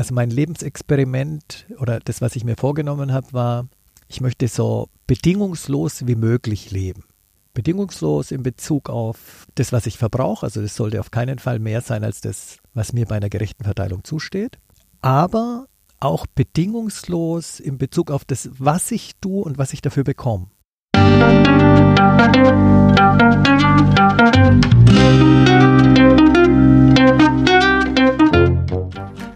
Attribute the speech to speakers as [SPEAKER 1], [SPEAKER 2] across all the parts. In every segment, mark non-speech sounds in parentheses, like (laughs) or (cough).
[SPEAKER 1] Also mein Lebensexperiment oder das, was ich mir vorgenommen habe, war, ich möchte so bedingungslos wie möglich leben. Bedingungslos in Bezug auf das, was ich verbrauche. Also das sollte auf keinen Fall mehr sein als das, was mir bei einer gerechten Verteilung zusteht. Aber auch bedingungslos in Bezug auf das, was ich tue und was ich dafür bekomme.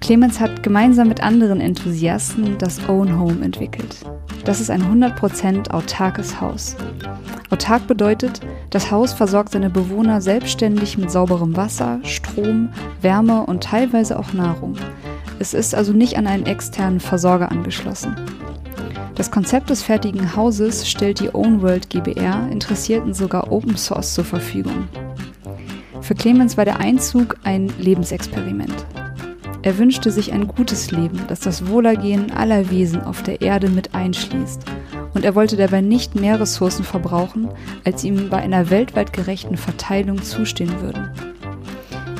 [SPEAKER 2] Clemens hat gemeinsam mit anderen Enthusiasten das Own Home entwickelt. Das ist ein 100% autarkes Haus. Autark bedeutet, das Haus versorgt seine Bewohner selbstständig mit sauberem Wasser, Strom, Wärme und teilweise auch Nahrung. Es ist also nicht an einen externen Versorger angeschlossen. Das Konzept des fertigen Hauses stellt die Own World GBR Interessierten sogar Open Source zur Verfügung. Für Clemens war der Einzug ein Lebensexperiment. Er wünschte sich ein gutes Leben, das das Wohlergehen aller Wesen auf der Erde mit einschließt. Und er wollte dabei nicht mehr Ressourcen verbrauchen, als ihm bei einer weltweit gerechten Verteilung zustehen würden.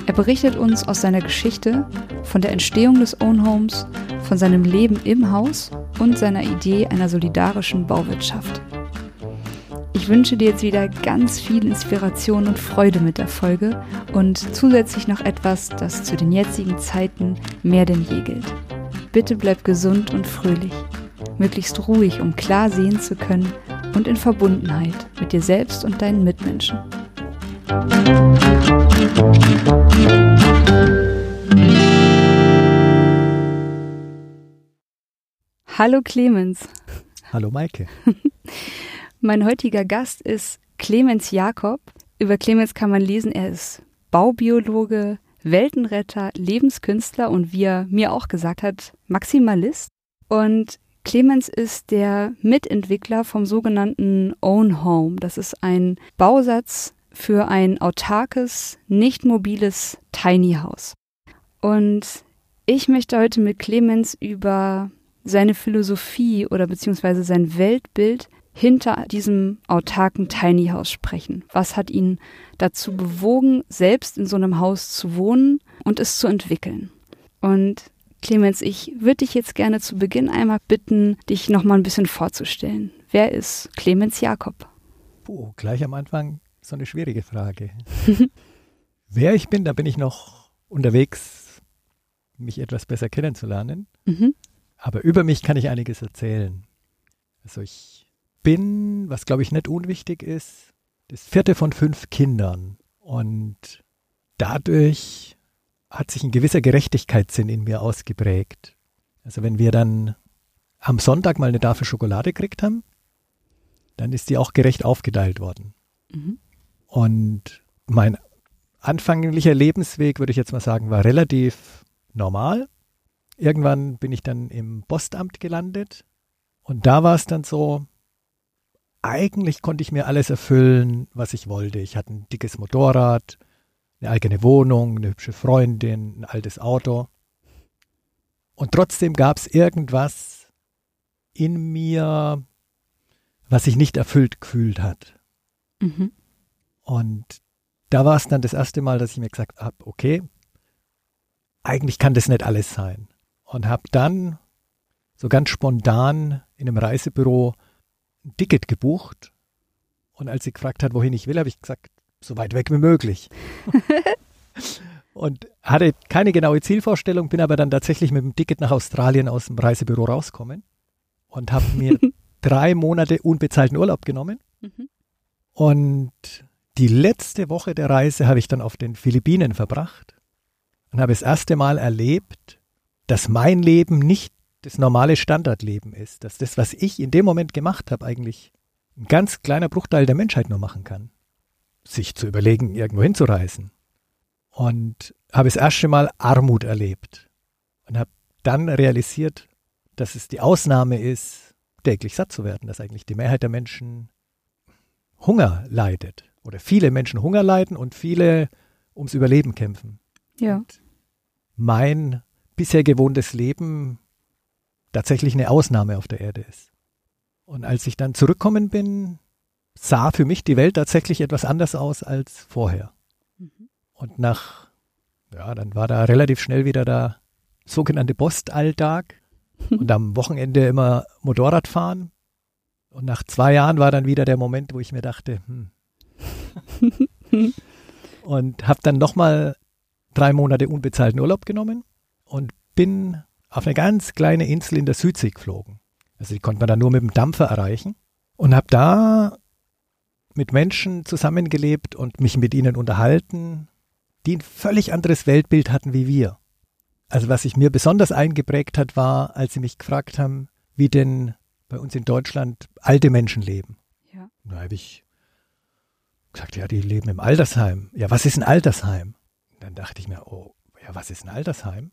[SPEAKER 2] Er berichtet uns aus seiner Geschichte, von der Entstehung des Own Homes, von seinem Leben im Haus und seiner Idee einer solidarischen Bauwirtschaft. Ich wünsche dir jetzt wieder ganz viel Inspiration und Freude mit der Folge und zusätzlich noch etwas, das zu den jetzigen Zeiten mehr denn je gilt. Bitte bleib gesund und fröhlich, möglichst ruhig, um klar sehen zu können und in Verbundenheit mit dir selbst und deinen Mitmenschen. Hallo Clemens.
[SPEAKER 1] Hallo Maike. (laughs)
[SPEAKER 2] Mein heutiger Gast ist Clemens Jakob. Über Clemens kann man lesen, er ist Baubiologe, Weltenretter, Lebenskünstler und wie er mir auch gesagt hat, Maximalist. Und Clemens ist der Mitentwickler vom sogenannten Own Home. Das ist ein Bausatz für ein autarkes, nicht mobiles Tiny House. Und ich möchte heute mit Clemens über seine Philosophie oder beziehungsweise sein Weltbild hinter diesem autarken Tiny House sprechen. Was hat ihn dazu bewogen, selbst in so einem Haus zu wohnen und es zu entwickeln? Und Clemens, ich würde dich jetzt gerne zu Beginn einmal bitten, dich noch mal ein bisschen vorzustellen. Wer ist Clemens Jakob?
[SPEAKER 1] Puh, gleich am Anfang so eine schwierige Frage. (laughs) Wer ich bin, da bin ich noch unterwegs, mich etwas besser kennenzulernen. Mhm. Aber über mich kann ich einiges erzählen. Also ich bin, was glaube ich nicht unwichtig ist, das vierte von fünf Kindern. Und dadurch hat sich ein gewisser Gerechtigkeitssinn in mir ausgeprägt. Also wenn wir dann am Sonntag mal eine Tafel Schokolade gekriegt haben, dann ist die auch gerecht aufgeteilt worden. Mhm. Und mein anfänglicher Lebensweg, würde ich jetzt mal sagen, war relativ normal. Irgendwann bin ich dann im Postamt gelandet und da war es dann so, eigentlich konnte ich mir alles erfüllen, was ich wollte. Ich hatte ein dickes Motorrad, eine eigene Wohnung, eine hübsche Freundin, ein altes Auto. Und trotzdem gab es irgendwas in mir, was sich nicht erfüllt gefühlt hat. Mhm. Und da war es dann das erste Mal, dass ich mir gesagt habe, okay, eigentlich kann das nicht alles sein. Und habe dann so ganz spontan in einem Reisebüro ein Ticket gebucht und als sie gefragt hat, wohin ich will, habe ich gesagt, so weit weg wie möglich. (laughs) und hatte keine genaue Zielvorstellung, bin aber dann tatsächlich mit dem Ticket nach Australien aus dem Reisebüro rausgekommen und habe mir (laughs) drei Monate unbezahlten Urlaub genommen. Mhm. Und die letzte Woche der Reise habe ich dann auf den Philippinen verbracht und habe das erste Mal erlebt, dass mein Leben nicht das normale Standardleben ist, dass das, was ich in dem Moment gemacht habe, eigentlich ein ganz kleiner Bruchteil der Menschheit nur machen kann. Sich zu überlegen, irgendwo hinzureisen. Und habe das erste Mal Armut erlebt und habe dann realisiert, dass es die Ausnahme ist, täglich satt zu werden, dass eigentlich die Mehrheit der Menschen Hunger leidet oder viele Menschen Hunger leiden und viele ums Überleben kämpfen.
[SPEAKER 2] Ja.
[SPEAKER 1] Und mein bisher gewohntes Leben tatsächlich eine Ausnahme auf der Erde ist. Und als ich dann zurückkommen bin, sah für mich die Welt tatsächlich etwas anders aus als vorher. Mhm. Und nach, ja, dann war da relativ schnell wieder der sogenannte Postalltag (laughs) und am Wochenende immer Motorrad fahren. Und nach zwei Jahren war dann wieder der Moment, wo ich mir dachte, hm. (laughs) und habe dann nochmal drei Monate unbezahlten Urlaub genommen und bin auf eine ganz kleine Insel in der Südsee geflogen. Also die konnte man dann nur mit dem Dampfer erreichen und habe da mit Menschen zusammengelebt und mich mit ihnen unterhalten, die ein völlig anderes Weltbild hatten wie wir. Also was sich mir besonders eingeprägt hat, war, als sie mich gefragt haben, wie denn bei uns in Deutschland alte Menschen leben. Ja. Da habe ich gesagt, ja, die leben im Altersheim. Ja, was ist ein Altersheim? dann dachte ich mir, oh, ja, was ist ein Altersheim?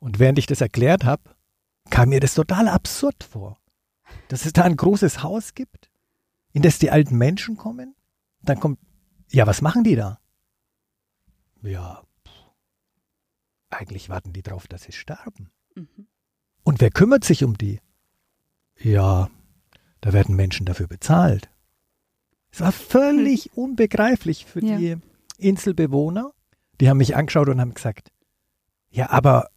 [SPEAKER 1] Und während ich das erklärt habe, kam mir das total absurd vor, dass es da ein großes Haus gibt, in das die alten Menschen kommen. Dann kommt, ja, was machen die da? Ja, eigentlich warten die darauf, dass sie sterben. Mhm. Und wer kümmert sich um die? Ja, da werden Menschen dafür bezahlt. Es war völlig (laughs) unbegreiflich für ja. die Inselbewohner. Die haben mich angeschaut und haben gesagt, ja, aber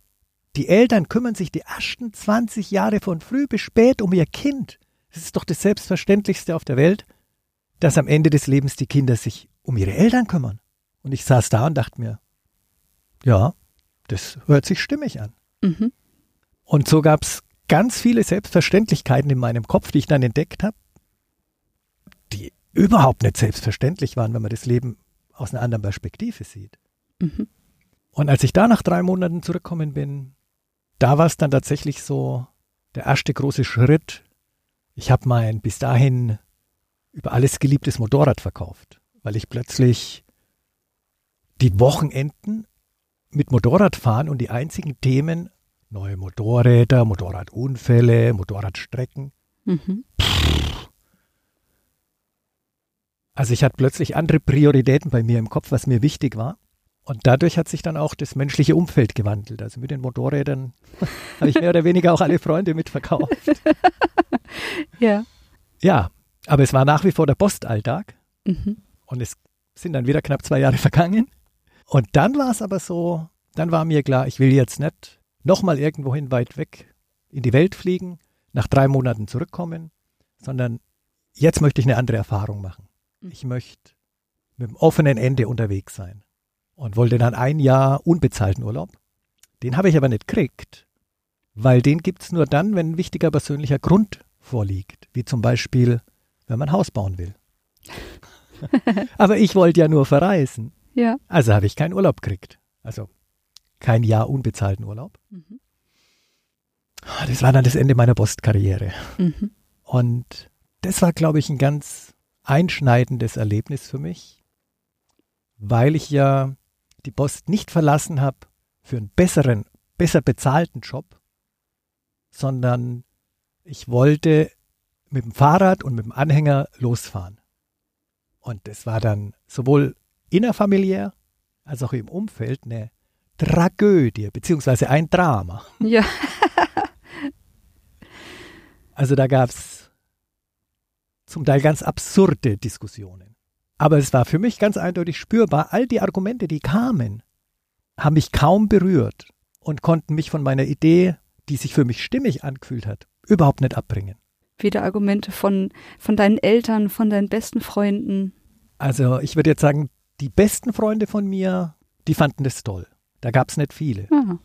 [SPEAKER 1] die Eltern kümmern sich die ersten 20 Jahre von früh bis spät um ihr Kind. Es ist doch das Selbstverständlichste auf der Welt, dass am Ende des Lebens die Kinder sich um ihre Eltern kümmern. Und ich saß da und dachte mir, ja, das hört sich stimmig an. Mhm. Und so gab es ganz viele Selbstverständlichkeiten in meinem Kopf, die ich dann entdeckt habe, die überhaupt nicht selbstverständlich waren, wenn man das Leben aus einer anderen Perspektive sieht. Mhm. Und als ich da nach drei Monaten zurückgekommen bin, da war es dann tatsächlich so der erste große Schritt. Ich habe mein bis dahin über alles geliebtes Motorrad verkauft, weil ich plötzlich die Wochenenden mit Motorradfahren und die einzigen Themen neue Motorräder, Motorradunfälle, Motorradstrecken. Mhm. Also ich hatte plötzlich andere Prioritäten bei mir im Kopf, was mir wichtig war. Und dadurch hat sich dann auch das menschliche Umfeld gewandelt. Also mit den Motorrädern (laughs) habe ich mehr oder weniger auch alle Freunde mitverkauft. (laughs)
[SPEAKER 2] ja.
[SPEAKER 1] Ja, aber es war nach wie vor der Postalltag. Mhm. Und es sind dann wieder knapp zwei Jahre (laughs) vergangen. Und dann war es aber so, dann war mir klar, ich will jetzt nicht nochmal irgendwohin weit weg in die Welt fliegen, nach drei Monaten zurückkommen, sondern jetzt möchte ich eine andere Erfahrung machen. Mhm. Ich möchte mit dem offenen Ende unterwegs sein und wollte dann ein Jahr unbezahlten Urlaub. Den habe ich aber nicht gekriegt, weil den gibt es nur dann, wenn ein wichtiger persönlicher Grund vorliegt, wie zum Beispiel, wenn man ein Haus bauen will. (laughs) aber ich wollte ja nur verreisen.
[SPEAKER 2] Ja.
[SPEAKER 1] Also habe ich keinen Urlaub gekriegt. Also kein Jahr unbezahlten Urlaub. Mhm. Das war dann das Ende meiner Postkarriere. Mhm. Und das war, glaube ich, ein ganz einschneidendes Erlebnis für mich, weil ich ja die Post nicht verlassen habe für einen besseren, besser bezahlten Job, sondern ich wollte mit dem Fahrrad und mit dem Anhänger losfahren. Und es war dann sowohl innerfamiliär als auch im Umfeld eine Tragödie, beziehungsweise ein Drama.
[SPEAKER 2] Ja.
[SPEAKER 1] also da gab es zum Teil ganz absurde Diskussionen. Aber es war für mich ganz eindeutig spürbar, all die Argumente, die kamen, haben mich kaum berührt und konnten mich von meiner Idee, die sich für mich stimmig angefühlt hat, überhaupt nicht abbringen.
[SPEAKER 2] Weder Argumente von, von deinen Eltern, von deinen besten Freunden.
[SPEAKER 1] Also ich würde jetzt sagen, die besten Freunde von mir, die fanden das toll. Da gab es nicht viele. Aha.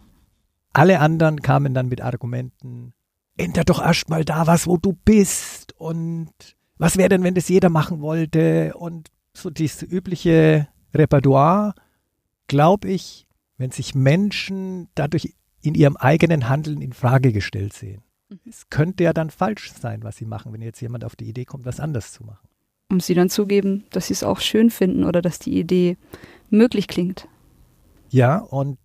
[SPEAKER 1] Alle anderen kamen dann mit Argumenten, änder doch erst mal da was, wo du bist und was wäre denn, wenn das jeder machen wollte und so dieses übliche Repertoire, glaube ich, wenn sich Menschen dadurch in ihrem eigenen Handeln in Frage gestellt sehen. Mhm. Es könnte ja dann falsch sein, was sie machen, wenn jetzt jemand auf die Idee kommt, was anders zu machen.
[SPEAKER 2] Um sie dann zugeben, dass sie es auch schön finden oder dass die Idee möglich klingt.
[SPEAKER 1] Ja, und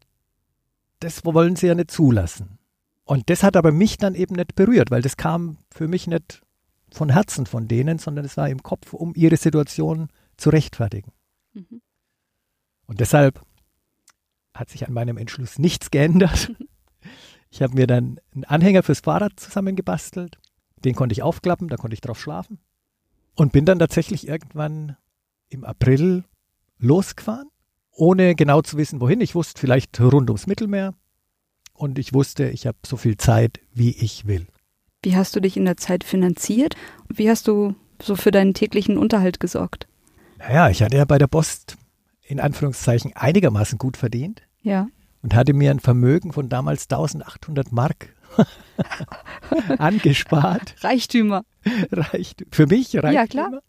[SPEAKER 1] das wollen sie ja nicht zulassen. Und das hat aber mich dann eben nicht berührt, weil das kam für mich nicht von Herzen von denen, sondern es war im Kopf, um ihre Situation zu rechtfertigen. Mhm. Und deshalb hat sich an meinem Entschluss nichts geändert. (laughs) Ich habe mir dann einen Anhänger fürs Fahrrad zusammengebastelt. Den konnte ich aufklappen, da konnte ich drauf schlafen. Und bin dann tatsächlich irgendwann im April losgefahren, ohne genau zu wissen, wohin. Ich wusste vielleicht rund ums Mittelmeer. Und ich wusste, ich habe so viel Zeit, wie ich will.
[SPEAKER 2] Wie hast du dich in der Zeit finanziert? Wie hast du so für deinen täglichen Unterhalt gesorgt?
[SPEAKER 1] Naja, ich hatte ja bei der Post in Anführungszeichen einigermaßen gut verdient.
[SPEAKER 2] Ja.
[SPEAKER 1] Und hatte mir ein Vermögen von damals 1800 Mark (laughs) angespart.
[SPEAKER 2] Reichtümer.
[SPEAKER 1] Reicht, für mich Reichtümer.
[SPEAKER 2] Ja, klar.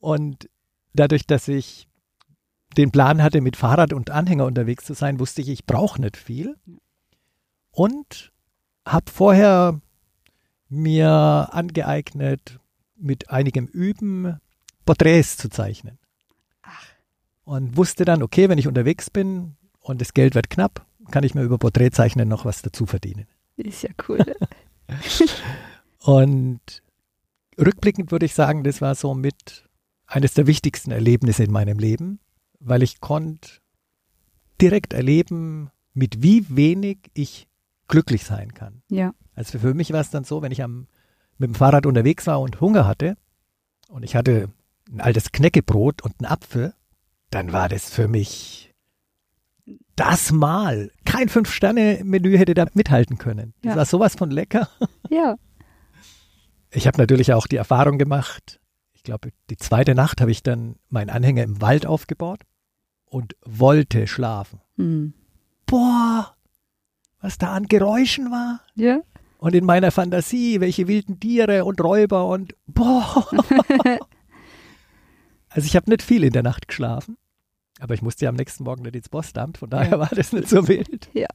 [SPEAKER 1] Und dadurch, dass ich den Plan hatte, mit Fahrrad und Anhänger unterwegs zu sein, wusste ich, ich brauche nicht viel. Und habe vorher mir angeeignet, mit einigem Üben Porträts zu zeichnen. Ach. Und wusste dann, okay, wenn ich unterwegs bin und das Geld wird knapp, kann ich mir über Porträtzeichnen noch was dazu verdienen.
[SPEAKER 2] Ist ja cool. (laughs)
[SPEAKER 1] und rückblickend würde ich sagen, das war so mit eines der wichtigsten Erlebnisse in meinem Leben, weil ich konnte direkt erleben, mit wie wenig ich glücklich sein kann.
[SPEAKER 2] Ja.
[SPEAKER 1] Also für mich war es dann so, wenn ich am, mit dem Fahrrad unterwegs war und Hunger hatte und ich hatte ein altes Knäckebrot und einen Apfel, dann war das für mich das Mal. Kein Fünf-Sterne-Menü hätte da mithalten können. Das ja. war sowas von lecker. (laughs)
[SPEAKER 2] Ja.
[SPEAKER 1] Ich habe natürlich auch die Erfahrung gemacht, ich glaube, die zweite Nacht habe ich dann meinen Anhänger im Wald aufgebaut und wollte schlafen. Mhm. Boah, was da an Geräuschen war.
[SPEAKER 2] Ja.
[SPEAKER 1] Und in meiner Fantasie, welche wilden Tiere und Räuber und boah. (laughs) also ich habe nicht viel in der Nacht geschlafen, aber ich musste ja am nächsten Morgen nicht ins Postamt, von daher ja. war das nicht so wild.
[SPEAKER 2] Ja.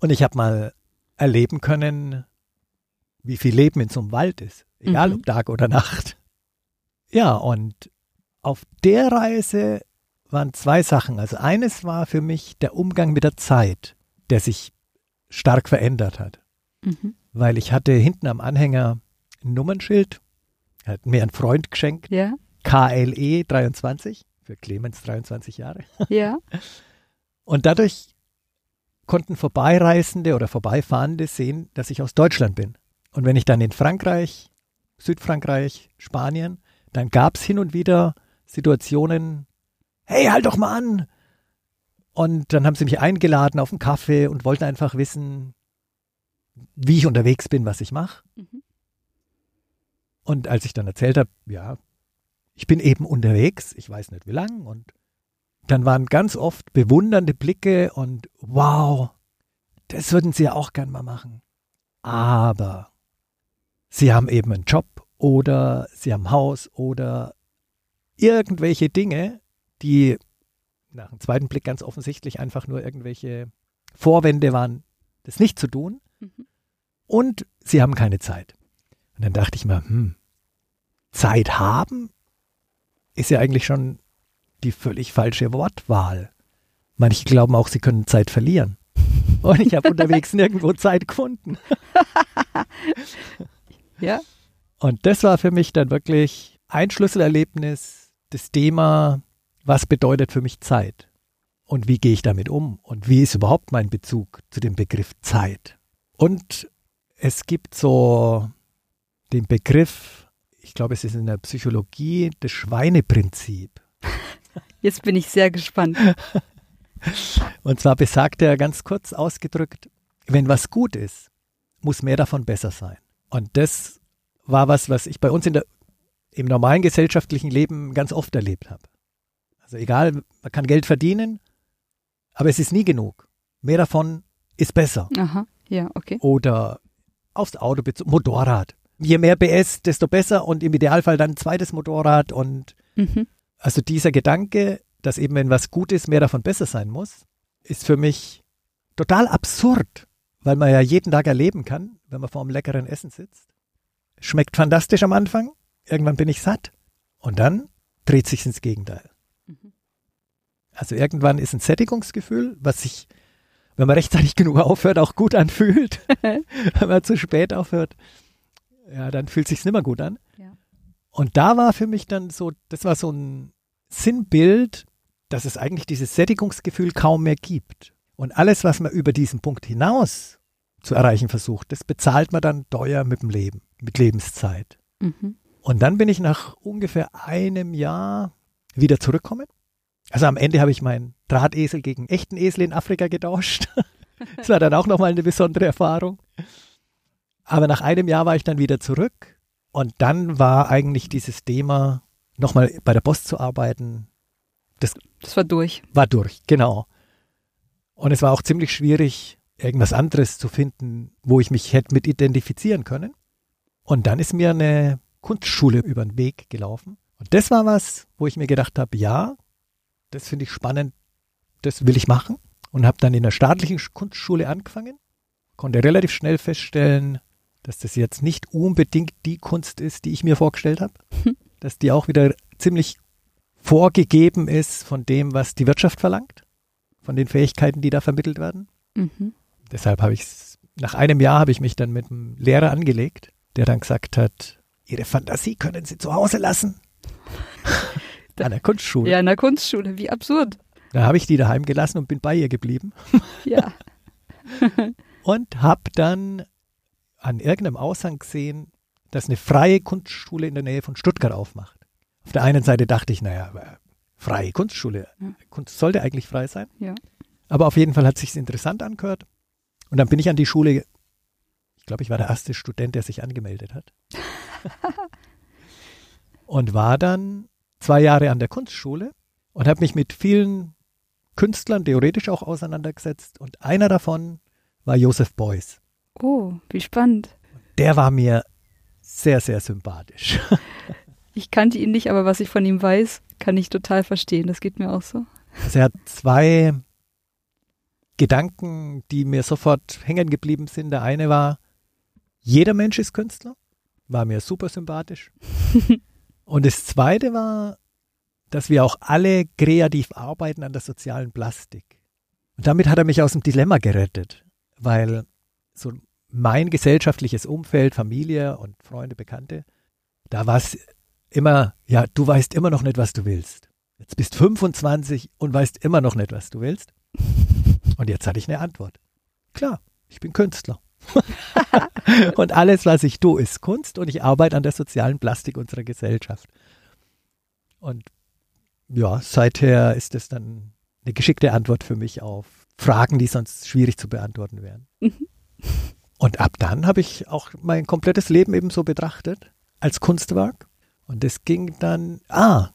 [SPEAKER 1] Und ich habe mal erleben können, wie viel Leben in so einem Wald ist, egal mhm. ob Tag oder Nacht. Ja, und auf der Reise waren zwei Sachen. Also eines war für mich der Umgang mit der Zeit, der sich stark verändert hat. Mhm. Weil ich hatte hinten am Anhänger ein Nummernschild, hat mir ein Freund geschenkt,
[SPEAKER 2] ja.
[SPEAKER 1] KLE 23, für Clemens 23 Jahre.
[SPEAKER 2] Ja. (laughs)
[SPEAKER 1] Und dadurch konnten Vorbeireisende oder Vorbeifahrende sehen, dass ich aus Deutschland bin. Und wenn ich dann in Frankreich, Südfrankreich, Spanien, dann gab es hin und wieder Situationen, hey, halt doch mal an. Und dann haben sie mich eingeladen auf einen Kaffee und wollten einfach wissen, wie ich unterwegs bin, was ich mache. Mhm. Und als ich dann erzählt habe, ja, ich bin eben unterwegs, ich weiß nicht wie lang, und dann waren ganz oft bewundernde Blicke und wow, das würden sie ja auch gern mal machen. Aber sie haben eben einen Job oder sie haben ein Haus oder irgendwelche Dinge, die nach dem zweiten Blick ganz offensichtlich einfach nur irgendwelche Vorwände waren, das nicht zu tun. Mhm. Und sie haben keine Zeit. Und dann dachte ich mir, hm, Zeit haben ist ja eigentlich schon die völlig falsche Wortwahl. Manche glauben auch, sie können Zeit verlieren. (laughs) Und ich habe unterwegs nirgendwo Zeit gefunden. (laughs)
[SPEAKER 2] ja.
[SPEAKER 1] Und das war für mich dann wirklich ein Schlüsselerlebnis, das Thema was bedeutet für mich Zeit? Und wie gehe ich damit um? Und wie ist überhaupt mein Bezug zu dem Begriff Zeit? Und es gibt so den Begriff, ich glaube, es ist in der Psychologie das Schweineprinzip. (laughs)
[SPEAKER 2] Jetzt bin ich sehr gespannt. (laughs)
[SPEAKER 1] Und zwar besagt er ganz kurz ausgedrückt, wenn was gut ist, muss mehr davon besser sein. Und das war was, was ich bei uns in der, im normalen gesellschaftlichen Leben ganz oft erlebt habe. Also egal, man kann Geld verdienen, aber es ist nie genug. Mehr davon ist besser.
[SPEAKER 2] Aha, ja, okay.
[SPEAKER 1] Oder aufs Auto, Motorrad. Je mehr PS, desto besser und im Idealfall dann ein zweites Motorrad und mhm. also dieser Gedanke, dass eben wenn was gut ist, mehr davon besser sein muss, ist für mich total absurd, weil man ja jeden Tag erleben kann, wenn man vor einem leckeren Essen sitzt. Schmeckt fantastisch am Anfang, irgendwann bin ich satt und dann dreht sich ins Gegenteil. Also irgendwann ist ein Sättigungsgefühl, was sich wenn man rechtzeitig (laughs) genug aufhört, auch gut anfühlt. (laughs) wenn man zu spät aufhört, ja, dann fühlt sich's nicht mehr gut an. Ja. Und da war für mich dann so, das war so ein Sinnbild, dass es eigentlich dieses Sättigungsgefühl kaum mehr gibt. Und alles, was man über diesen Punkt hinaus zu erreichen versucht, das bezahlt man dann teuer mit dem Leben, mit Lebenszeit. Mhm. Und dann bin ich nach ungefähr einem Jahr wieder zurückgekommen. Also am Ende habe ich meinen Drahtesel gegen echten Esel in Afrika getauscht. (laughs) das war dann auch nochmal eine besondere Erfahrung. Aber nach einem Jahr war ich dann wieder zurück und dann war eigentlich dieses Thema, nochmal bei der Post zu arbeiten.
[SPEAKER 2] Das, das war durch.
[SPEAKER 1] War durch, genau. Und es war auch ziemlich schwierig, irgendwas anderes zu finden, wo ich mich hätte mit identifizieren können. Und dann ist mir eine Kunstschule über den Weg gelaufen. Und das war was, wo ich mir gedacht habe, ja, das finde ich spannend, das will ich machen. Und habe dann in der staatlichen Kunstschule angefangen, konnte relativ schnell feststellen, dass das jetzt nicht unbedingt die Kunst ist, die ich mir vorgestellt habe, dass die auch wieder ziemlich vorgegeben ist von dem, was die Wirtschaft verlangt, von den Fähigkeiten, die da vermittelt werden. Mhm. Deshalb habe ich nach einem Jahr habe ich mich dann mit einem Lehrer angelegt, der dann gesagt hat, Ihre Fantasie können Sie zu Hause lassen. (laughs) an der Kunstschule.
[SPEAKER 2] Ja, an der Kunstschule, wie absurd.
[SPEAKER 1] Da habe ich die daheim gelassen und bin bei ihr geblieben.
[SPEAKER 2] Ja. (laughs)
[SPEAKER 1] und habe dann an irgendeinem Aushang gesehen, dass eine freie Kunstschule in der Nähe von Stuttgart aufmacht. Auf der einen Seite dachte ich, naja, freie Kunstschule, ja. Kunst sollte eigentlich frei sein.
[SPEAKER 2] Ja.
[SPEAKER 1] Aber auf jeden Fall hat sich interessant angehört. Und dann bin ich an die Schule, ich glaube, ich war der erste Student, der sich angemeldet hat. (laughs) und war dann zwei Jahre an der Kunstschule und habe mich mit vielen Künstlern theoretisch auch auseinandergesetzt. Und einer davon war Joseph Beuys.
[SPEAKER 2] Oh, wie spannend.
[SPEAKER 1] Der war mir sehr, sehr sympathisch. (laughs)
[SPEAKER 2] Ich kannte ihn nicht, aber was ich von ihm weiß, kann ich total verstehen. Das geht mir auch so.
[SPEAKER 1] Also er hat zwei Gedanken, die mir sofort hängen geblieben sind. Der eine war, jeder Mensch ist Künstler. War mir super sympathisch. (laughs) Und das zweite war, dass wir auch alle kreativ arbeiten an der sozialen Plastik. Und damit hat er mich aus dem Dilemma gerettet, weil so mein gesellschaftliches Umfeld, Familie und Freunde, Bekannte, da war es immer, ja, du weißt immer noch nicht, was du willst. Jetzt bist 25 und weißt immer noch nicht, was du willst. Und jetzt hatte ich eine Antwort. Klar, ich bin Künstler. (laughs) und alles, was ich tue, ist Kunst und ich arbeite an der sozialen Plastik unserer Gesellschaft. Und ja, seither ist es dann eine geschickte Antwort für mich auf Fragen, die sonst schwierig zu beantworten wären. Mhm. Und ab dann habe ich auch mein komplettes Leben eben so betrachtet, als Kunstwerk. Und es ging dann, ah,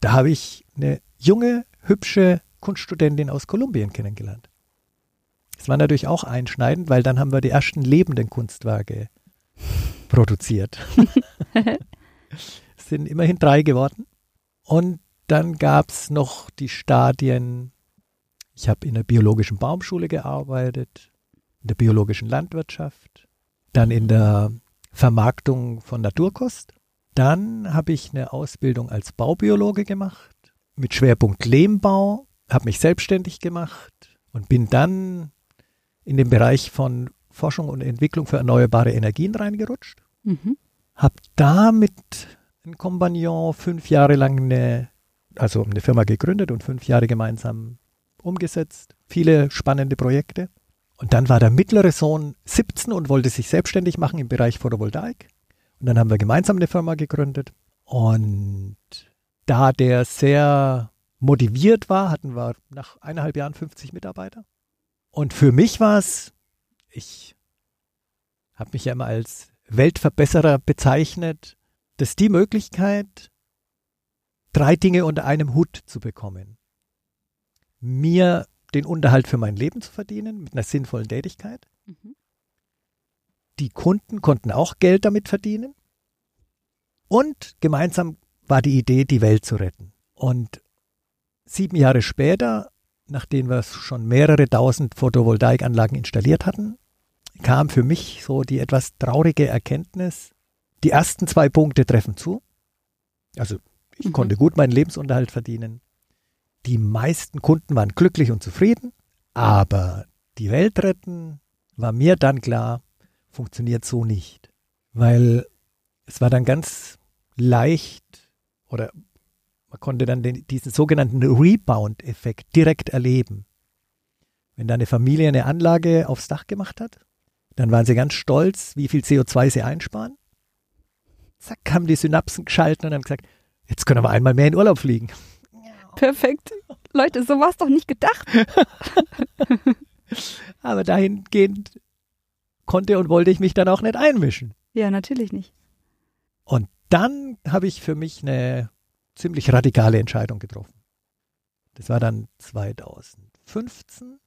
[SPEAKER 1] da habe ich eine junge, hübsche Kunststudentin aus Kolumbien kennengelernt. Das war natürlich auch einschneidend, weil dann haben wir die ersten lebenden Kunstwerke (laughs) produziert. es (laughs) sind immerhin drei geworden. Und dann gab es noch die Stadien, ich habe in der biologischen Baumschule gearbeitet, in der biologischen Landwirtschaft, dann in der Vermarktung von Naturkost. Dann habe ich eine Ausbildung als Baubiologe gemacht, mit Schwerpunkt Lehmbau, habe mich selbstständig gemacht und bin dann in den Bereich von Forschung und Entwicklung für erneuerbare Energien reingerutscht. Mhm. Habe da mit einem Kompagnon fünf Jahre lang eine, also eine Firma gegründet und fünf Jahre gemeinsam umgesetzt. Viele spannende Projekte. Und dann war der mittlere Sohn 17 und wollte sich selbstständig machen im Bereich Photovoltaik. Und dann haben wir gemeinsam eine Firma gegründet. Und da der sehr motiviert war, hatten wir nach eineinhalb Jahren 50 Mitarbeiter. Und für mich war es, ich habe mich ja immer als Weltverbesserer bezeichnet, dass die Möglichkeit, drei Dinge unter einem Hut zu bekommen. Mir den Unterhalt für mein Leben zu verdienen mit einer sinnvollen Tätigkeit. Mhm. Die Kunden konnten auch Geld damit verdienen. Und gemeinsam war die Idee, die Welt zu retten. Und sieben Jahre später nachdem wir schon mehrere tausend Photovoltaikanlagen installiert hatten, kam für mich so die etwas traurige Erkenntnis, die ersten zwei Punkte treffen zu. Also ich mhm. konnte gut meinen Lebensunterhalt verdienen. Die meisten Kunden waren glücklich und zufrieden, aber die Welt retten, war mir dann klar, funktioniert so nicht. Weil es war dann ganz leicht oder man konnte dann den, diesen sogenannten Rebound-Effekt direkt erleben. Wenn da eine Familie eine Anlage aufs Dach gemacht hat, dann waren sie ganz stolz, wie viel CO2 sie einsparen. Zack, haben die Synapsen geschalten und haben gesagt, jetzt können wir einmal mehr in Urlaub fliegen.
[SPEAKER 2] Perfekt. Leute, so war es doch nicht gedacht. (laughs)
[SPEAKER 1] Aber dahingehend konnte und wollte ich mich dann auch nicht einmischen.
[SPEAKER 2] Ja, natürlich nicht.
[SPEAKER 1] Und dann habe ich für mich eine ziemlich radikale Entscheidung getroffen. Das war dann 2015.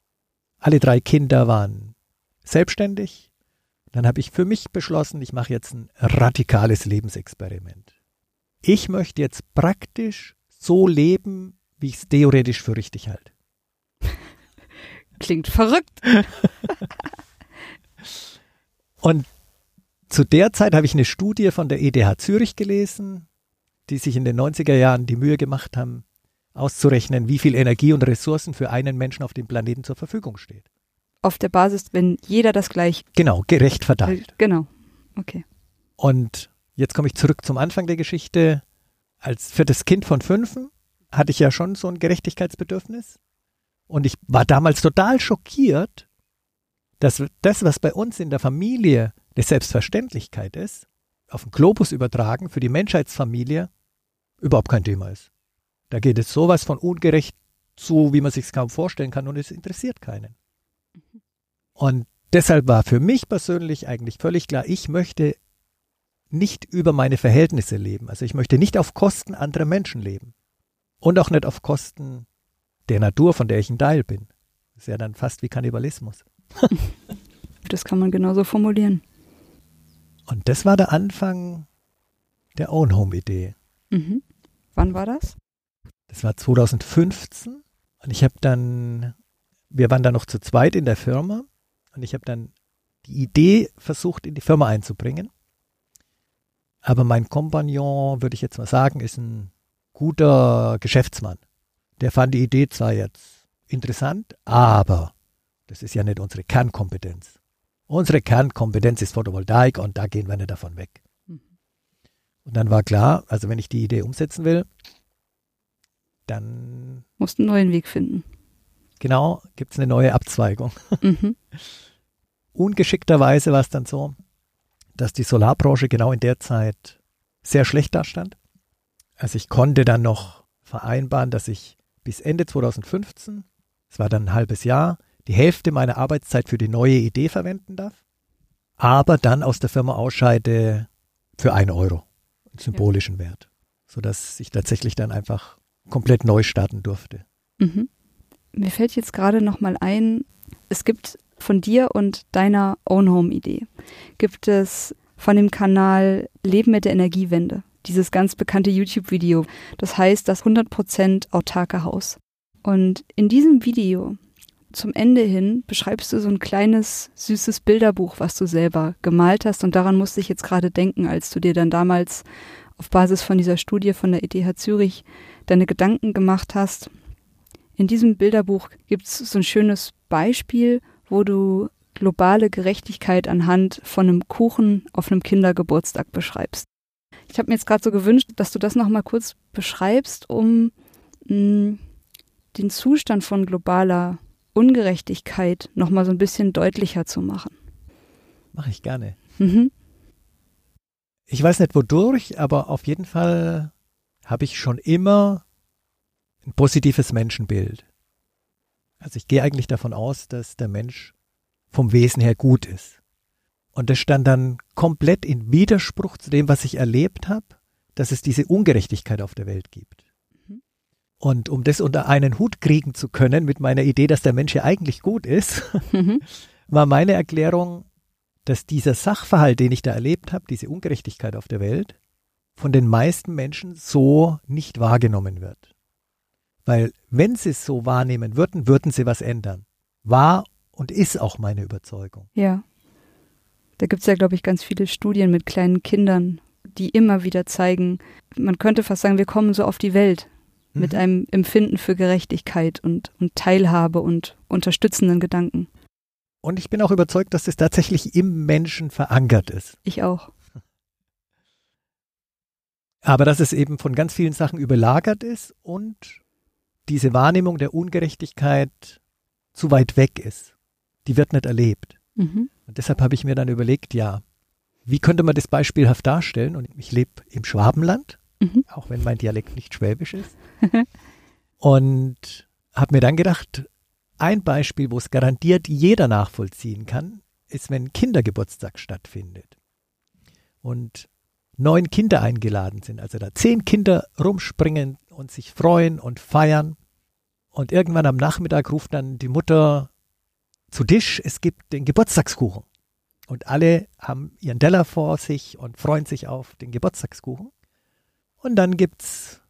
[SPEAKER 1] Alle drei Kinder waren selbstständig. Dann habe ich für mich beschlossen, ich mache jetzt ein radikales Lebensexperiment. Ich möchte jetzt praktisch so leben, wie ich es theoretisch für richtig halte. (laughs)
[SPEAKER 2] Klingt verrückt. (laughs)
[SPEAKER 1] Und zu der Zeit habe ich eine Studie von der EDH Zürich gelesen, die sich in den 90er Jahren die Mühe gemacht haben, auszurechnen, wie viel Energie und Ressourcen für einen Menschen auf dem Planeten zur Verfügung steht.
[SPEAKER 2] Auf der Basis, wenn jeder das gleich.
[SPEAKER 1] Genau, gerecht verteilt.
[SPEAKER 2] Genau. Okay.
[SPEAKER 1] Und jetzt komme ich zurück zum Anfang der Geschichte. Als viertes Kind von fünfen hatte ich ja schon so ein Gerechtigkeitsbedürfnis. Und ich war damals total schockiert, dass das, was bei uns in der Familie eine Selbstverständlichkeit ist, auf den Globus übertragen für die Menschheitsfamilie überhaupt kein Thema ist. Da geht es sowas von ungerecht zu, wie man sich es kaum vorstellen kann und es interessiert keinen. Und deshalb war für mich persönlich eigentlich völlig klar, ich möchte nicht über meine Verhältnisse leben. Also ich möchte nicht auf Kosten anderer Menschen leben. Und auch nicht auf Kosten der Natur, von der ich ein Teil bin. Das ist ja dann fast wie Kannibalismus. (laughs)
[SPEAKER 2] das kann man genauso formulieren.
[SPEAKER 1] Und das war der Anfang der Own Home Idee.
[SPEAKER 2] Mhm. Wann war das?
[SPEAKER 1] Das war 2015 und ich habe dann, wir waren da noch zu zweit in der Firma und ich habe dann die Idee versucht in die Firma einzubringen. Aber mein Kompagnon, würde ich jetzt mal sagen, ist ein guter Geschäftsmann. Der fand die Idee zwar jetzt interessant, aber das ist ja nicht unsere Kernkompetenz. Unsere Kernkompetenz ist Photovoltaik und da gehen wir nicht davon weg. Mhm. Und dann war klar, also wenn ich die Idee umsetzen will, dann.
[SPEAKER 2] Musst einen neuen Weg finden.
[SPEAKER 1] Genau, gibt es eine neue Abzweigung. Mhm. (laughs) Ungeschickterweise war es dann so, dass die Solarbranche genau in der Zeit sehr schlecht dastand. Also ich konnte dann noch vereinbaren, dass ich bis Ende 2015, es war dann ein halbes Jahr, die Hälfte meiner Arbeitszeit für die neue Idee verwenden darf, aber dann aus der Firma ausscheide für einen Euro, einen symbolischen ja. Wert, sodass ich tatsächlich dann einfach komplett neu starten durfte.
[SPEAKER 2] Mhm. Mir fällt jetzt gerade noch mal ein, es gibt von dir und deiner Own Home Idee, gibt es von dem Kanal Leben mit der Energiewende, dieses ganz bekannte YouTube-Video. Das heißt das 100% autarke Haus. Und in diesem Video zum Ende hin beschreibst du so ein kleines, süßes Bilderbuch, was du selber gemalt hast. Und daran musste ich jetzt gerade denken, als du dir dann damals auf Basis von dieser Studie von der ETH Zürich deine Gedanken gemacht hast. In diesem Bilderbuch gibt es so ein schönes Beispiel, wo du globale Gerechtigkeit anhand von einem Kuchen auf einem Kindergeburtstag beschreibst. Ich habe mir jetzt gerade so gewünscht, dass du das nochmal kurz beschreibst, um mh, mm, den Zustand von globaler Ungerechtigkeit nochmal so ein bisschen deutlicher zu machen.
[SPEAKER 1] Mache ich gerne. Mhm. Ich weiß nicht wodurch, aber auf jeden Fall habe ich schon immer ein positives Menschenbild. Also ich gehe eigentlich davon aus, dass der Mensch vom Wesen her gut ist. Und das stand dann komplett in Widerspruch zu dem, was ich erlebt habe, dass es diese Ungerechtigkeit auf der Welt gibt. Und um das unter einen Hut kriegen zu können mit meiner Idee, dass der Mensch ja eigentlich gut ist, (laughs) mhm. war meine Erklärung, dass dieser Sachverhalt, den ich da erlebt habe, diese Ungerechtigkeit auf der Welt, von den meisten Menschen so nicht wahrgenommen wird. Weil wenn sie es so wahrnehmen würden, würden sie was ändern. War und ist auch meine Überzeugung.
[SPEAKER 2] Ja. Da gibt es ja, glaube ich, ganz viele Studien mit kleinen Kindern, die immer wieder zeigen, man könnte fast sagen, wir kommen so auf die Welt mhm. mit einem Empfinden für Gerechtigkeit und, und Teilhabe und unterstützenden Gedanken.
[SPEAKER 1] Und ich bin auch überzeugt, dass es tatsächlich im Menschen verankert ist.
[SPEAKER 2] Ich auch.
[SPEAKER 1] Aber dass es eben von ganz vielen Sachen überlagert ist und diese Wahrnehmung der Ungerechtigkeit zu weit weg ist. Die wird nicht erlebt. Mhm. Und deshalb habe ich mir dann überlegt, ja, wie könnte man das beispielhaft darstellen? Und ich lebe im Schwabenland, mhm. auch wenn mein Dialekt nicht schwäbisch ist. (laughs) und habe mir dann gedacht, ein Beispiel, wo es garantiert jeder nachvollziehen kann, ist, wenn Kindergeburtstag stattfindet. Und neun Kinder eingeladen sind, also da zehn Kinder rumspringen und sich freuen und feiern. Und irgendwann am Nachmittag ruft dann die Mutter zu Tisch, es gibt den Geburtstagskuchen. Und alle haben ihren Teller vor sich und freuen sich auf den Geburtstagskuchen. Und dann gibt's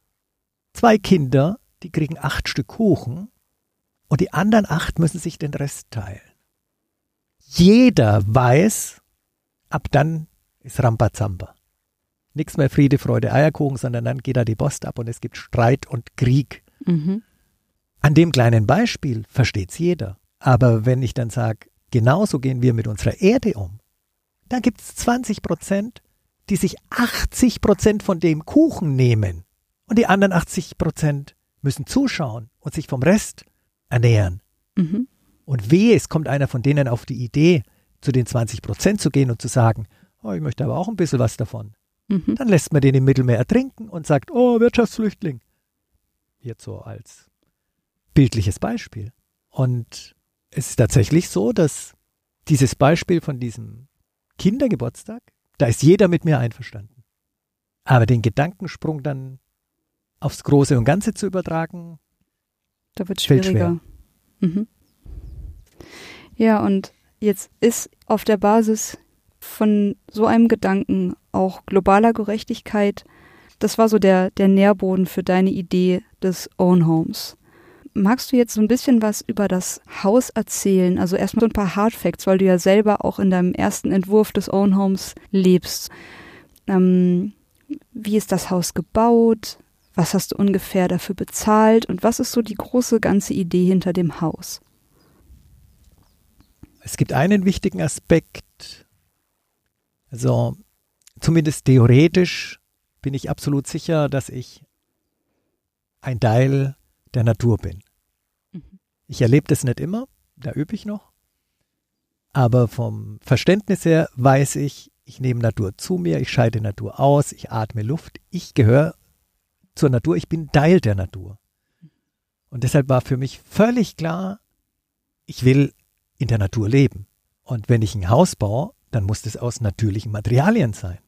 [SPEAKER 1] zwei Kinder, die kriegen acht Stück Kuchen und die anderen acht müssen sich den Rest teilen. Jeder weiß, ab dann ist Rambazamba. Nichts mehr Friede, Freude, Eierkuchen, sondern dann geht da die Post ab und es gibt Streit und Krieg. Mhm. An dem kleinen Beispiel versteht's jeder. Aber wenn ich dann sage, genauso gehen wir mit unserer Erde um, dann gibt es 20 Prozent, die sich 80 Prozent von dem Kuchen nehmen. Und die anderen 80 Prozent müssen zuschauen und sich vom Rest ernähren. Mhm. Und wehe, es kommt einer von denen auf die Idee, zu den 20 Prozent zu gehen und zu sagen, oh, ich möchte aber auch ein bisschen was davon. Mhm. Dann lässt man den im Mittelmeer ertrinken und sagt, oh, Wirtschaftsflüchtling. Jetzt so als bildliches Beispiel. Und es ist tatsächlich so, dass dieses Beispiel von diesem Kindergeburtstag, da ist jeder mit mir einverstanden. Aber den Gedankensprung dann aufs Große und Ganze zu übertragen,
[SPEAKER 2] da wird schwieriger. Mhm. Ja, und jetzt ist auf der Basis von so einem Gedanken auch globaler Gerechtigkeit, das war so der, der Nährboden für deine Idee des Own Homes. Magst du jetzt so ein bisschen was über das Haus erzählen? Also erstmal so ein paar Hard Facts, weil du ja selber auch in deinem ersten Entwurf des Own Homes lebst. Ähm, wie ist das Haus gebaut? Was hast du ungefähr dafür bezahlt? Und was ist so die große ganze Idee hinter dem Haus?
[SPEAKER 1] Es gibt einen wichtigen Aspekt. Also zumindest theoretisch bin ich absolut sicher, dass ich ein Teil der Natur bin. Ich erlebe das nicht immer, da übe ich noch. Aber vom Verständnis her weiß ich, ich nehme Natur zu mir, ich scheide Natur aus, ich atme Luft, ich gehöre zur Natur, ich bin Teil der Natur. Und deshalb war für mich völlig klar, ich will in der Natur leben. Und wenn ich ein Haus baue, dann muss das aus natürlichen Materialien sein.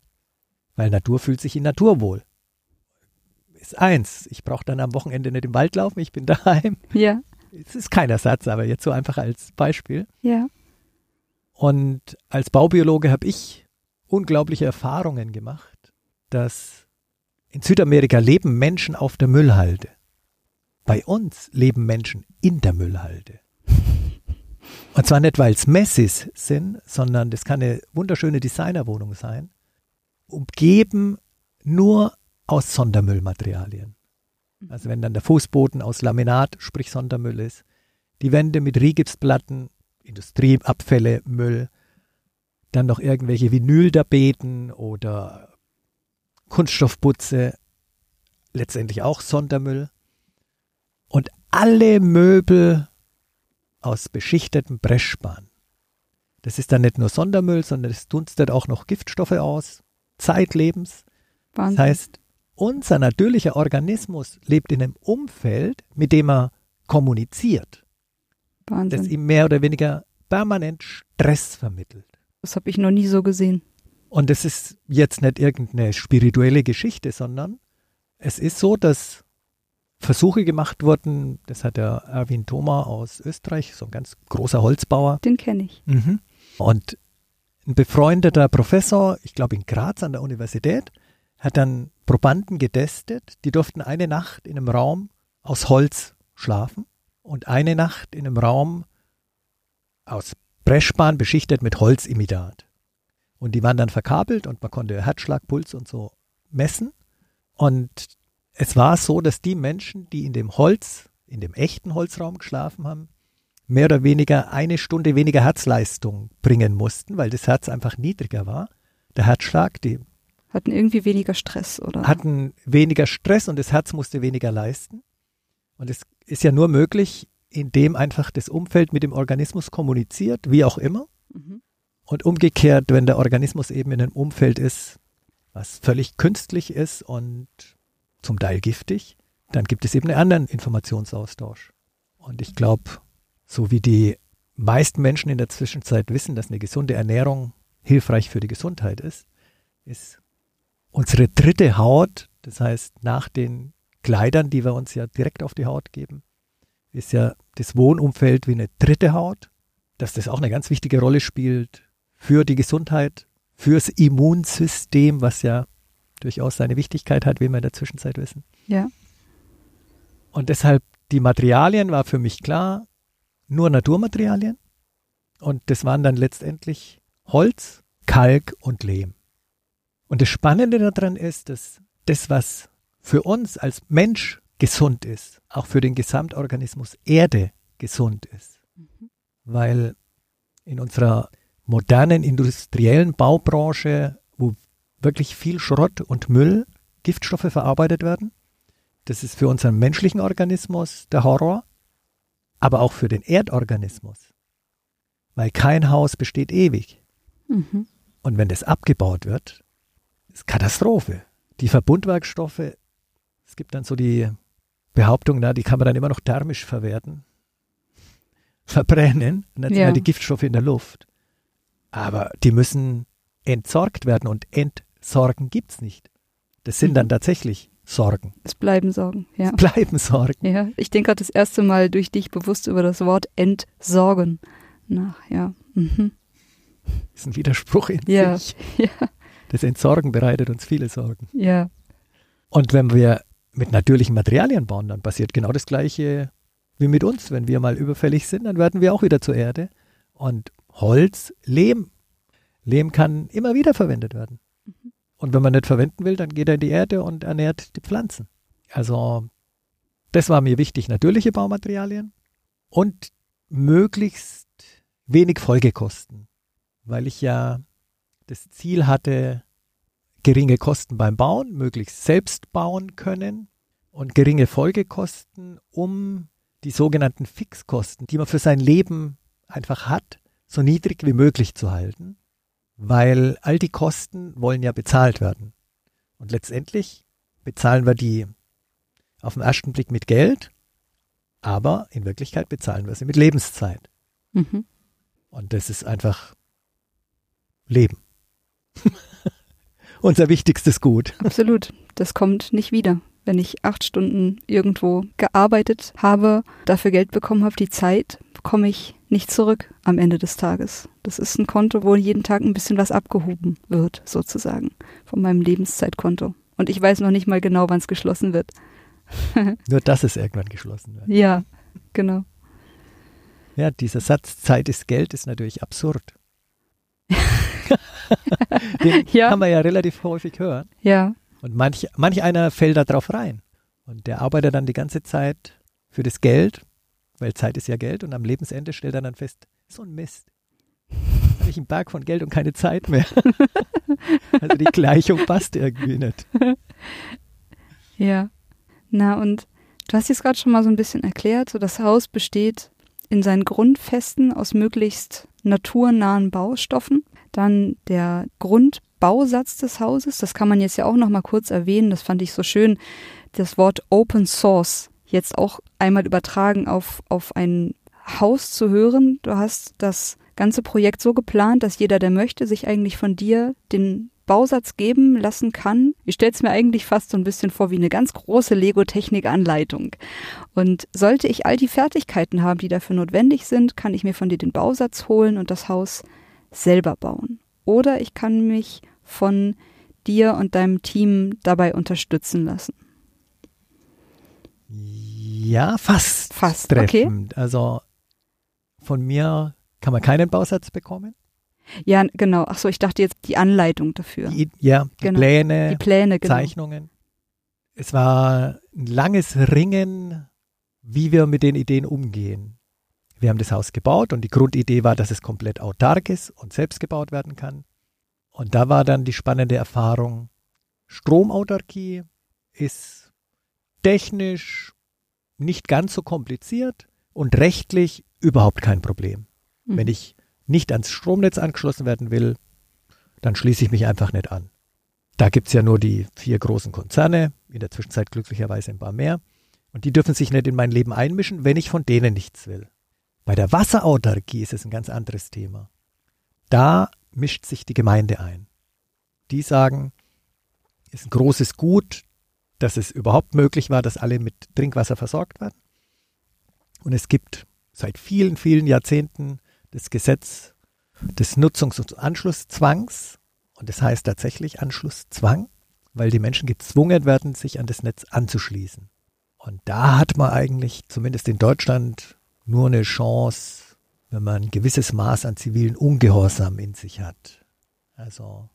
[SPEAKER 1] Weil Natur fühlt sich in Natur wohl. Ist eins. Ich brauche dann am Wochenende nicht im Wald laufen, ich bin (laughs) daheim.
[SPEAKER 2] Ja.
[SPEAKER 1] Es ist kein Ersatz, aber jetzt so einfach als Beispiel.
[SPEAKER 2] Ja.
[SPEAKER 1] Und als Baubiologe habe ich unglaubliche Erfahrungen gemacht, dass in Südamerika leben Menschen auf der Müllhalde. Bei uns leben Menschen in der Müllhalde. Und zwar nicht, weil es Messis sind, sondern das kann eine wunderschöne Designerwohnung sein, umgeben nur aus Sondermüllmaterialien. Also wenn dann der Fußboden aus Laminat, sprich Sondermüll ist, die Wände mit Rigipsplatten, Industrieabfälle, Müll, dann noch irgendwelche Vinyltapeten oder Kunststoffputze, letztendlich auch Sondermüll. Und alle Möbel aus beschichtetem Breschspan. Das ist dann nicht nur Sondermüll, sondern es dunstet auch noch Giftstoffe aus, zeitlebens. Wahnsinn. Das heißt, unser natürlicher Organismus lebt in einem Umfeld, mit dem er kommuniziert, Wahnsinn. das ihm mehr oder weniger permanent Stress vermittelt.
[SPEAKER 2] Das habe ich noch nie so gesehen.
[SPEAKER 1] Und es ist jetzt nicht irgendeine spirituelle Geschichte, sondern es ist so, dass Versuche gemacht wurden, das hat der Erwin Thoma aus Österreich, so ein ganz großer Holzbauer.
[SPEAKER 2] Den kenne ich.
[SPEAKER 1] Mhm. Und ein befreundeter Professor, ich glaube in Graz an der Universität, hat dann Probanden getestet, die durften eine Nacht in einem Raum aus Holz schlafen und eine Nacht in einem Raum aus Breschbahn beschichtet mit Holzimitat. Und die waren dann verkabelt und man konnte Herzschlag, Puls und so messen. Und es war so, dass die Menschen, die in dem Holz, in dem echten Holzraum geschlafen haben, mehr oder weniger eine Stunde weniger Herzleistung bringen mussten, weil das Herz einfach niedriger war. Der Herzschlag, die
[SPEAKER 2] hatten irgendwie weniger Stress, oder?
[SPEAKER 1] Hatten weniger Stress und das Herz musste weniger leisten. Und es ist ja nur möglich, indem einfach das Umfeld mit dem Organismus kommuniziert, wie auch immer. Mhm. Und umgekehrt, wenn der Organismus eben in einem Umfeld ist, was völlig künstlich ist und zum Teil giftig, dann gibt es eben einen anderen Informationsaustausch. Und ich glaube, so wie die meisten Menschen in der Zwischenzeit wissen, dass eine gesunde Ernährung hilfreich für die Gesundheit ist, ist unsere dritte Haut, das heißt nach den Kleidern, die wir uns ja direkt auf die Haut geben, ist ja das Wohnumfeld wie eine dritte Haut, dass das auch eine ganz wichtige Rolle spielt für die Gesundheit, fürs Immunsystem, was ja durchaus seine Wichtigkeit hat, wie wir in der Zwischenzeit wissen.
[SPEAKER 2] Ja.
[SPEAKER 1] Und deshalb die Materialien war für mich klar, nur Naturmaterialien. Und das waren dann letztendlich Holz, Kalk und Lehm. Und das Spannende daran ist, dass das, was für uns als Mensch gesund ist, auch für den Gesamtorganismus Erde gesund ist. Mhm. Weil in unserer modernen industriellen Baubranche, wirklich viel Schrott und Müll, Giftstoffe verarbeitet werden, das ist für unseren menschlichen Organismus der Horror, aber auch für den Erdorganismus. Weil kein Haus besteht ewig. Mhm. Und wenn das abgebaut wird, ist Katastrophe. Die Verbundwerkstoffe, es gibt dann so die Behauptung, na, die kann man dann immer noch thermisch verwerten, (laughs) verbrennen, und dann ja. sind ja die Giftstoffe in der Luft. Aber die müssen entsorgt werden und entsorgen gibt es nicht. Das sind mhm. dann tatsächlich Sorgen.
[SPEAKER 2] Es bleiben Sorgen, ja.
[SPEAKER 1] Es bleiben Sorgen.
[SPEAKER 2] Ja, ich denke gerade das erste Mal durch dich bewusst über das Wort entsorgen nach, ja. Mhm.
[SPEAKER 1] Das ist ein Widerspruch in
[SPEAKER 2] ja.
[SPEAKER 1] sich.
[SPEAKER 2] Ja.
[SPEAKER 1] Das Entsorgen bereitet uns viele Sorgen.
[SPEAKER 2] Ja.
[SPEAKER 1] Und wenn wir mit natürlichen Materialien bauen, dann passiert genau das Gleiche wie mit uns. Wenn wir mal überfällig sind, dann werden wir auch wieder zur Erde. Und Holz, Lehm. Lehm kann immer wieder verwendet werden. Und wenn man nicht verwenden will, dann geht er in die Erde und ernährt die Pflanzen. Also das war mir wichtig, natürliche Baumaterialien und möglichst wenig Folgekosten, weil ich ja das Ziel hatte, geringe Kosten beim Bauen, möglichst selbst bauen können und geringe Folgekosten, um die sogenannten Fixkosten, die man für sein Leben einfach hat, so niedrig wie möglich zu halten weil all die Kosten wollen ja bezahlt werden. Und letztendlich bezahlen wir die auf den ersten Blick mit Geld, aber in Wirklichkeit bezahlen wir sie mit Lebenszeit. Mhm. Und das ist einfach Leben. (laughs) Unser wichtigstes Gut.
[SPEAKER 2] Absolut. Das kommt nicht wieder. Wenn ich acht Stunden irgendwo gearbeitet habe, dafür Geld bekommen habe, die Zeit bekomme ich nicht zurück am Ende des Tages. Das ist ein Konto, wo jeden Tag ein bisschen was abgehoben wird, sozusagen, von meinem Lebenszeitkonto. Und ich weiß noch nicht mal genau, wann es geschlossen wird. (laughs)
[SPEAKER 1] Nur, dass es irgendwann geschlossen wird.
[SPEAKER 2] Ja, genau.
[SPEAKER 1] Ja, dieser Satz Zeit ist Geld ist natürlich absurd. Den (laughs) ja. kann man ja relativ häufig hören.
[SPEAKER 2] Ja.
[SPEAKER 1] Und manch, manch einer fällt da drauf rein. Und der arbeitet dann die ganze Zeit für das Geld weil Zeit ist ja Geld und am Lebensende stellt er dann fest, so ein Mist. Habe ich einen Berg von Geld und keine Zeit mehr. (laughs) also die Gleichung passt irgendwie nicht.
[SPEAKER 2] Ja. Na und du hast jetzt gerade schon mal so ein bisschen erklärt, so das Haus besteht in seinen Grundfesten aus möglichst naturnahen Baustoffen. Dann der Grundbausatz des Hauses, das kann man jetzt ja auch noch mal kurz erwähnen, das fand ich so schön, das Wort Open Source jetzt auch einmal übertragen auf, auf ein Haus zu hören. Du hast das ganze Projekt so geplant, dass jeder, der möchte, sich eigentlich von dir den Bausatz geben lassen kann. Ich stelle es mir eigentlich fast so ein bisschen vor wie eine ganz große Lego-Technik-Anleitung. Und sollte ich all die Fertigkeiten haben, die dafür notwendig sind, kann ich mir von dir den Bausatz holen und das Haus selber bauen. Oder ich kann mich von dir und deinem Team dabei unterstützen lassen.
[SPEAKER 1] Ja, fast.
[SPEAKER 2] Fast, treffend.
[SPEAKER 1] okay. Also von mir kann man keinen Bausatz bekommen.
[SPEAKER 2] Ja, genau. Ach so, ich dachte jetzt die Anleitung dafür.
[SPEAKER 1] Die, ja, die genau. Pläne,
[SPEAKER 2] die Pläne genau.
[SPEAKER 1] Zeichnungen. Es war ein langes Ringen, wie wir mit den Ideen umgehen. Wir haben das Haus gebaut und die Grundidee war, dass es komplett autark ist und selbst gebaut werden kann. Und da war dann die spannende Erfahrung, Stromautarkie ist technisch nicht ganz so kompliziert und rechtlich überhaupt kein Problem. Mhm. Wenn ich nicht ans Stromnetz angeschlossen werden will, dann schließe ich mich einfach nicht an. Da gibt es ja nur die vier großen Konzerne, in der Zwischenzeit glücklicherweise ein paar mehr. Und die dürfen sich nicht in mein Leben einmischen, wenn ich von denen nichts will. Bei der Wasserautarkie ist es ein ganz anderes Thema. Da mischt sich die Gemeinde ein. Die sagen, ist ein großes Gut, dass es überhaupt möglich war, dass alle mit Trinkwasser versorgt werden. Und es gibt seit vielen, vielen Jahrzehnten das Gesetz des Nutzungs- und Anschlusszwangs. Und das heißt tatsächlich Anschlusszwang, weil die Menschen gezwungen werden, sich an das Netz anzuschließen. Und da hat man eigentlich, zumindest in Deutschland, nur eine Chance, wenn man ein gewisses Maß an zivilen Ungehorsam in sich hat. Also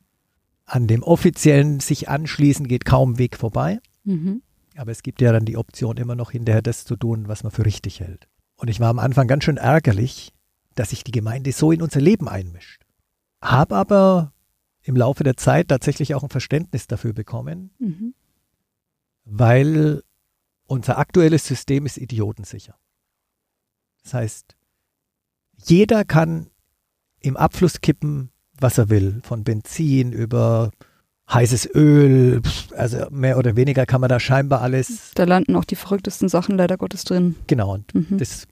[SPEAKER 1] an dem offiziellen sich anschließen geht kaum Weg vorbei. Mhm. Aber es gibt ja dann die Option, immer noch hinterher das zu tun, was man für richtig hält. Und ich war am Anfang ganz schön ärgerlich, dass sich die Gemeinde so in unser Leben einmischt. Hab aber im Laufe der Zeit tatsächlich auch ein Verständnis dafür bekommen, mhm. weil unser aktuelles System ist idiotensicher. Das heißt, jeder kann im Abfluss kippen, was er will, von Benzin über heißes Öl, also mehr oder weniger kann man da scheinbar alles.
[SPEAKER 2] Da landen auch die verrücktesten Sachen leider Gottes drin.
[SPEAKER 1] Genau, und mhm. das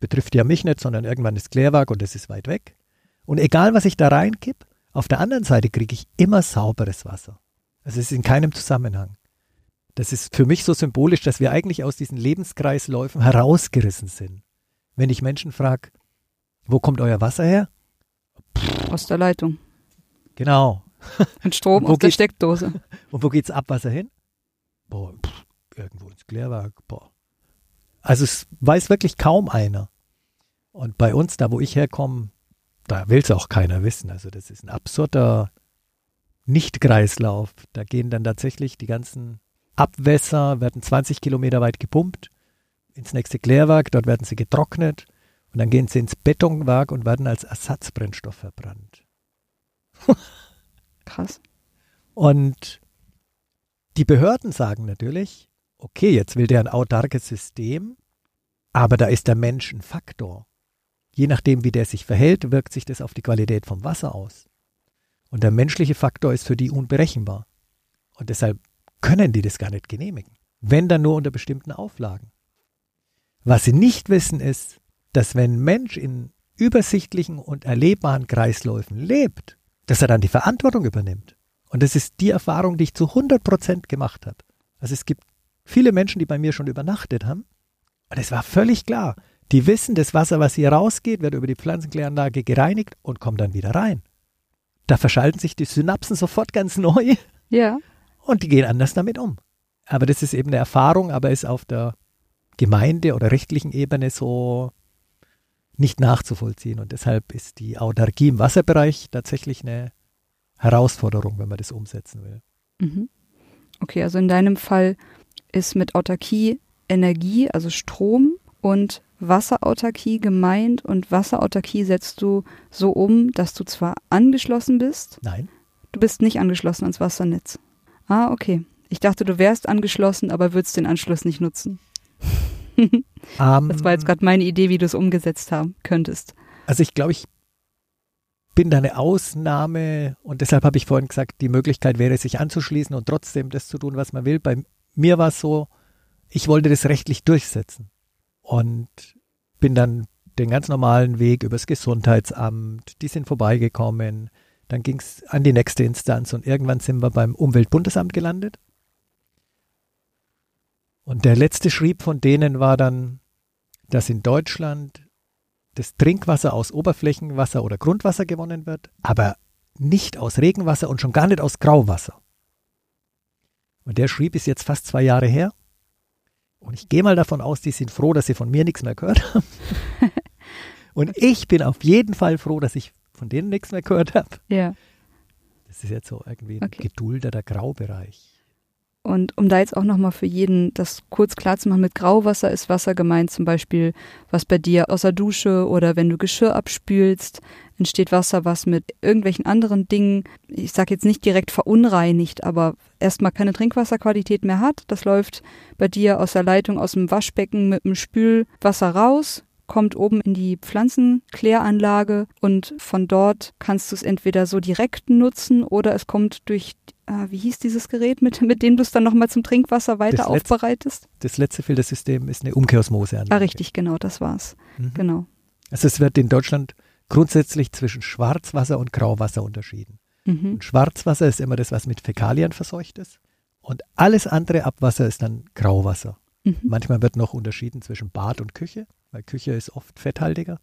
[SPEAKER 1] betrifft ja mich nicht, sondern irgendwann das Klärwerk und das ist weit weg. Und egal, was ich da reinkipp, auf der anderen Seite kriege ich immer sauberes Wasser. Also es ist in keinem Zusammenhang. Das ist für mich so symbolisch, dass wir eigentlich aus diesen Lebenskreisläufen herausgerissen sind. Wenn ich Menschen frage, wo kommt euer Wasser her?
[SPEAKER 2] Aus der Leitung.
[SPEAKER 1] Genau. (laughs)
[SPEAKER 2] Und Strom aus der Steckdose. (laughs)
[SPEAKER 1] Und wo geht's Abwasser hin? Boah, pff, irgendwo ins Klärwerk. Boah. Also es weiß wirklich kaum einer. Und bei uns, da wo ich herkomme, da will es auch keiner wissen. Also das ist ein absurder Nicht-Kreislauf. Da gehen dann tatsächlich die ganzen Abwässer, werden 20 Kilometer weit gepumpt ins nächste Klärwerk, dort werden sie getrocknet und dann gehen sie ins Betonwerk und werden als Ersatzbrennstoff verbrannt. (laughs)
[SPEAKER 2] Krass.
[SPEAKER 1] Und die Behörden sagen natürlich, okay, jetzt will der ein autarkes System, aber da ist der Mensch ein Faktor. Je nachdem, wie der sich verhält, wirkt sich das auf die Qualität vom Wasser aus. Und der menschliche Faktor ist für die unberechenbar. Und deshalb können die das gar nicht genehmigen. Wenn dann nur unter bestimmten Auflagen. Was sie nicht wissen ist, dass wenn ein Mensch in übersichtlichen und erlebbaren Kreisläufen lebt, dass er dann die Verantwortung übernimmt. Und das ist die Erfahrung, die ich zu 100 Prozent gemacht habe. Also es gibt viele Menschen, die bei mir schon übernachtet haben. Und es war völlig klar. Die wissen, das Wasser, was hier rausgeht, wird über die Pflanzenkläranlage gereinigt und kommt dann wieder rein. Da verschalten sich die Synapsen sofort ganz neu.
[SPEAKER 2] Ja.
[SPEAKER 1] Und die gehen anders damit um. Aber das ist eben eine Erfahrung, aber ist auf der Gemeinde- oder rechtlichen Ebene so nicht nachzuvollziehen. Und deshalb ist die Autarkie im Wasserbereich tatsächlich eine Herausforderung, wenn man das umsetzen will.
[SPEAKER 2] Mhm. Okay, also in deinem Fall ist mit Autarkie Energie, also Strom und Wasserautarkie gemeint und Wasserautarkie setzt du so um, dass du zwar angeschlossen bist.
[SPEAKER 1] Nein.
[SPEAKER 2] Du bist nicht angeschlossen ans Wassernetz. Ah, okay. Ich dachte, du wärst angeschlossen, aber würdest den Anschluss nicht nutzen. (laughs) um, das war jetzt gerade meine Idee, wie du es umgesetzt haben könntest.
[SPEAKER 1] Also ich glaube, ich bin da eine Ausnahme und deshalb habe ich vorhin gesagt, die Möglichkeit wäre, sich anzuschließen und trotzdem das zu tun, was man will. Bei mir war es so, ich wollte das rechtlich durchsetzen und bin dann den ganz normalen Weg übers Gesundheitsamt, die sind vorbeigekommen, dann ging es an die nächste Instanz und irgendwann sind wir beim Umweltbundesamt gelandet. Und der letzte Schrieb von denen war dann, dass in Deutschland das Trinkwasser aus Oberflächenwasser oder Grundwasser gewonnen wird, aber nicht aus Regenwasser und schon gar nicht aus Grauwasser. Und der Schrieb ist jetzt fast zwei Jahre her. Und ich gehe mal davon aus, die sind froh, dass sie von mir nichts mehr gehört haben. (laughs) und ich bin auf jeden Fall froh, dass ich von denen nichts mehr gehört habe.
[SPEAKER 2] Ja.
[SPEAKER 1] Das ist jetzt so irgendwie ein okay. geduldeter Graubereich.
[SPEAKER 2] Und um da jetzt auch nochmal für jeden das kurz klar zu machen, mit Grauwasser ist Wasser gemeint, zum Beispiel, was bei dir aus der Dusche oder wenn du Geschirr abspülst, entsteht Wasser, was mit irgendwelchen anderen Dingen, ich sage jetzt nicht direkt verunreinigt, aber erstmal keine Trinkwasserqualität mehr hat. Das läuft bei dir aus der Leitung aus dem Waschbecken mit dem Spülwasser raus, kommt oben in die Pflanzenkläranlage und von dort kannst du es entweder so direkt nutzen oder es kommt durch äh, wie hieß dieses Gerät, mit, mit dem du es dann nochmal zum Trinkwasser weiter das aufbereitest?
[SPEAKER 1] Letz, das letzte Filtersystem ist eine Umkehrosmoseanlage.
[SPEAKER 2] Ah, richtig, genau, das war's. Mhm. Genau.
[SPEAKER 1] Also es wird in Deutschland grundsätzlich zwischen Schwarzwasser und Grauwasser unterschieden. Mhm. Und Schwarzwasser ist immer das, was mit Fäkalien verseucht ist. Und alles andere Abwasser ist dann Grauwasser. Mhm. Manchmal wird noch unterschieden zwischen Bad und Küche, weil Küche ist oft fetthaltiger.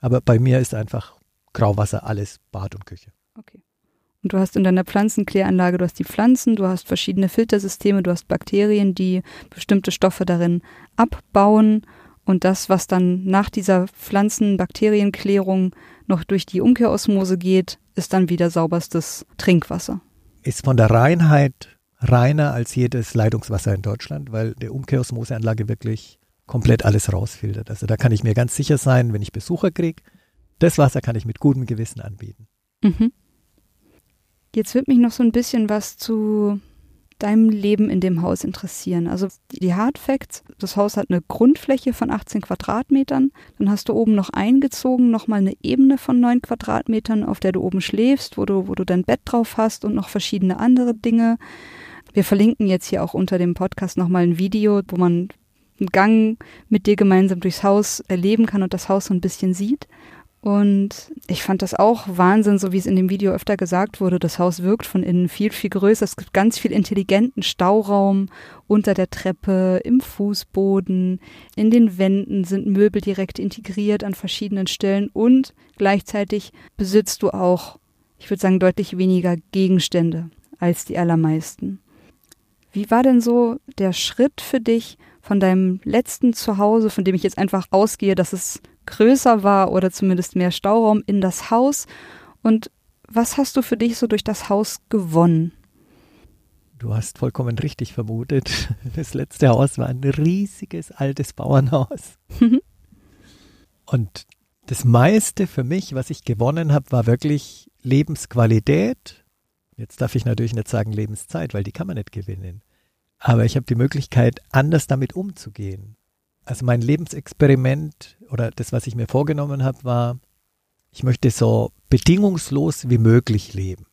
[SPEAKER 1] Aber bei mir ist einfach Grauwasser alles Bad und Küche.
[SPEAKER 2] Okay. Und du hast in deiner Pflanzenkläranlage, du hast die Pflanzen, du hast verschiedene Filtersysteme, du hast Bakterien, die bestimmte Stoffe darin abbauen. Und das, was dann nach dieser Pflanzenbakterienklärung noch durch die Umkehrosmose geht, ist dann wieder sauberstes Trinkwasser.
[SPEAKER 1] Ist von der Reinheit reiner als jedes Leitungswasser in Deutschland, weil der Umkehrosmoseanlage wirklich komplett alles rausfiltert. Also da kann ich mir ganz sicher sein, wenn ich Besucher kriege, das Wasser kann ich mit gutem Gewissen anbieten. Mhm.
[SPEAKER 2] Jetzt wird mich noch so ein bisschen was zu deinem Leben in dem Haus interessieren. Also die Hard Facts, das Haus hat eine Grundfläche von 18 Quadratmetern, dann hast du oben noch eingezogen, nochmal eine Ebene von 9 Quadratmetern, auf der du oben schläfst, wo du, wo du dein Bett drauf hast und noch verschiedene andere Dinge. Wir verlinken jetzt hier auch unter dem Podcast nochmal ein Video, wo man einen Gang mit dir gemeinsam durchs Haus erleben kann und das Haus so ein bisschen sieht. Und ich fand das auch Wahnsinn, so wie es in dem Video öfter gesagt wurde. Das Haus wirkt von innen viel, viel größer. Es gibt ganz viel intelligenten Stauraum unter der Treppe, im Fußboden, in den Wänden sind Möbel direkt integriert an verschiedenen Stellen und gleichzeitig besitzt du auch, ich würde sagen, deutlich weniger Gegenstände als die allermeisten. Wie war denn so der Schritt für dich von deinem letzten Zuhause, von dem ich jetzt einfach ausgehe, dass es größer war oder zumindest mehr Stauraum in das Haus. Und was hast du für dich so durch das Haus gewonnen?
[SPEAKER 1] Du hast vollkommen richtig vermutet. (laughs) Das letzte Haus war ein riesiges altes Bauernhaus. (laughs) Und das meiste für mich, was ich gewonnen habe, war wirklich Lebensqualität. Jetzt darf ich natürlich nicht sagen Lebenszeit, weil die kann man nicht gewinnen. Aber ich habe die Möglichkeit, anders damit umzugehen. Also mein Lebensexperiment oder das, was ich mir vorgenommen habe, war, ich möchte so bedingungslos wie möglich leben.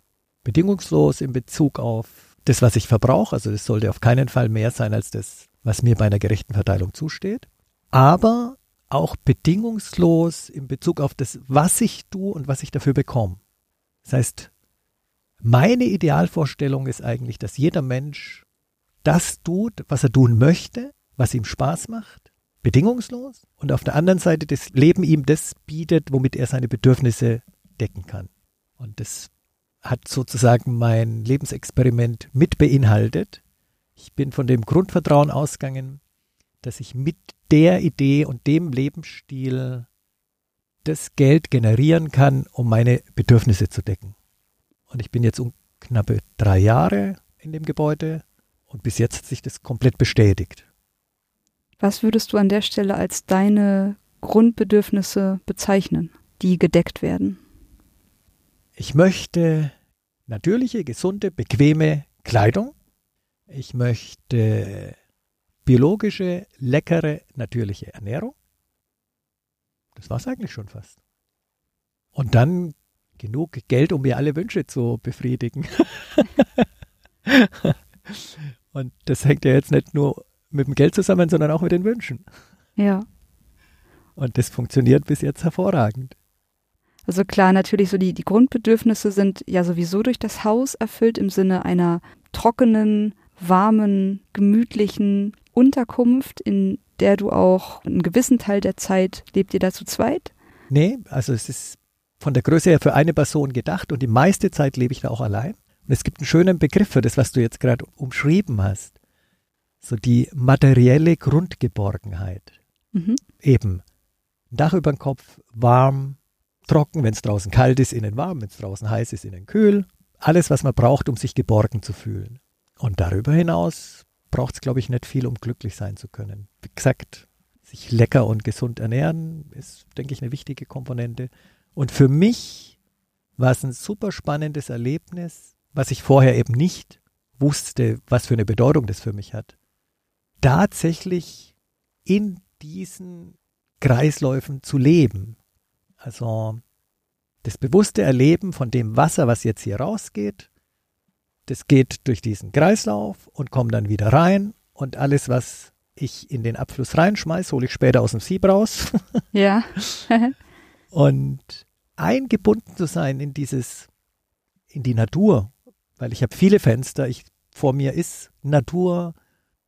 [SPEAKER 1] Bedingungslos in Bezug auf das, was ich verbrauche. Also es sollte auf keinen Fall mehr sein als das, was mir bei einer gerechten Verteilung zusteht. Aber auch bedingungslos in Bezug auf das, was ich tue und was ich dafür bekomme. Das heißt, meine Idealvorstellung ist eigentlich, dass jeder Mensch das tut, was er tun möchte, was ihm Spaß macht bedingungslos und auf der anderen Seite das Leben ihm das bietet, womit er seine Bedürfnisse decken kann. Und das hat sozusagen mein Lebensexperiment mit beinhaltet. Ich bin von dem Grundvertrauen ausgegangen, dass ich mit der Idee und dem Lebensstil das Geld generieren kann, um meine Bedürfnisse zu decken. Und ich bin jetzt um knappe drei Jahre in dem Gebäude und bis jetzt hat sich das komplett bestätigt.
[SPEAKER 2] Was würdest du an der Stelle als deine Grundbedürfnisse bezeichnen, die gedeckt werden?
[SPEAKER 1] Ich möchte natürliche, gesunde, bequeme Kleidung. Ich möchte biologische, leckere, natürliche Ernährung. Das war es eigentlich schon fast. Und dann genug Geld, um mir alle Wünsche zu befriedigen. (laughs) Und das hängt ja jetzt nicht nur mit dem Geld zusammen, sondern auch mit den Wünschen.
[SPEAKER 2] Ja.
[SPEAKER 1] Und das funktioniert bis jetzt hervorragend.
[SPEAKER 2] Also klar, natürlich so die, die Grundbedürfnisse sind ja sowieso durch das Haus erfüllt im Sinne einer trockenen, warmen, gemütlichen Unterkunft, in der du auch einen gewissen Teil der Zeit lebt ihr da zu zweit?
[SPEAKER 1] Nee, also es ist von der Größe her für eine Person gedacht und die meiste Zeit lebe ich da auch allein. Und es gibt einen schönen Begriff für das, was du jetzt gerade umschrieben hast so die materielle Grundgeborgenheit. Mhm. Eben Dach über dem Kopf, warm, trocken, wenn es draußen kalt ist, innen warm, wenn es draußen heiß ist, innen kühl. Alles, was man braucht, um sich geborgen zu fühlen. Und darüber hinaus braucht es, glaube ich, nicht viel, um glücklich sein zu können. Wie gesagt, sich lecker und gesund ernähren ist, denke ich, eine wichtige Komponente. Und für mich war es ein super spannendes Erlebnis, was ich vorher eben nicht wusste, was für eine Bedeutung das für mich hat. Tatsächlich in diesen Kreisläufen zu leben. Also das bewusste Erleben von dem Wasser, was jetzt hier rausgeht, das geht durch diesen Kreislauf und kommt dann wieder rein und alles, was ich in den Abfluss reinschmeiße, hole ich später aus dem Sieb raus.
[SPEAKER 2] ja. (laughs)
[SPEAKER 1] und eingebunden zu sein in dieses, in die Natur, weil ich habe viele Fenster, ich, vor mir ist Natur,